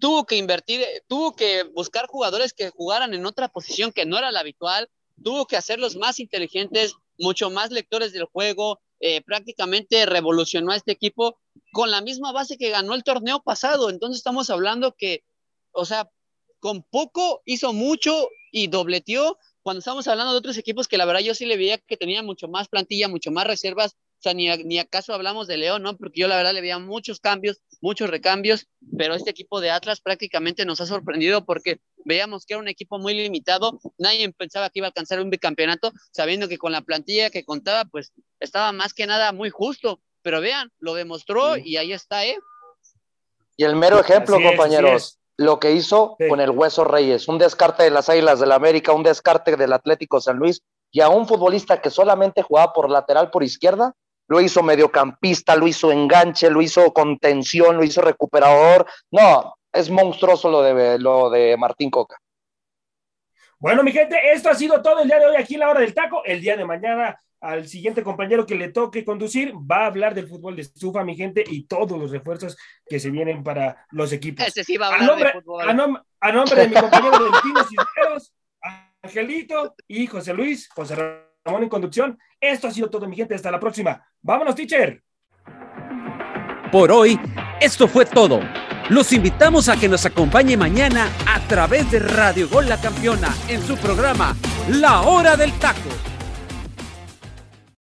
tuvo que invertir, eh, tuvo que buscar jugadores que jugaran en otra posición que no era la habitual, tuvo que hacerlos más inteligentes, mucho más lectores del juego, eh, prácticamente revolucionó a este equipo con la misma base que ganó el torneo pasado. Entonces estamos hablando que, o sea, con poco hizo mucho y dobleteó cuando estamos hablando de otros equipos que la verdad yo sí le veía que tenían mucho más plantilla, mucho más reservas. O sea, ni, a- ni acaso hablamos de León, ¿no? Porque yo la verdad le veía muchos cambios, muchos recambios, pero este equipo de Atlas prácticamente nos ha sorprendido porque veíamos que era un equipo muy limitado. Nadie pensaba que iba a alcanzar un bicampeonato, sabiendo que con la plantilla que contaba, pues estaba más que nada muy justo. Pero vean, lo demostró Sí. y ahí está, ¿eh? Y el mero ejemplo, Así compañeros, es. Lo que hizo Sí. con el Hueso Reyes, un descarte de las Águilas del la América, un descarte del Atlético San Luis, y a un futbolista que solamente jugaba por lateral por izquierda, lo hizo mediocampista, lo hizo enganche, lo hizo contención, lo hizo recuperador. No, es monstruoso lo de, lo de Martín Coca. Bueno, mi gente, esto ha sido todo el día de hoy aquí en la hora del taco. El día de mañana, al siguiente compañero que le toque conducir, va a hablar del fútbol de estufa, mi gente, y todos los refuerzos que se vienen para los equipos. Ese sí va a A hablar nombre, de fútbol. a nom- a nombre de mi compañero Delfino Cisneros, Angelito y José Luis, José Ramón en conducción. Esto ha sido todo, mi gente. Hasta la próxima. Vámonos, teacher. Por hoy, esto fue todo. Los invitamos a que nos acompañe mañana a través de Radio Gol La Campeona en su programa La Hora del Taco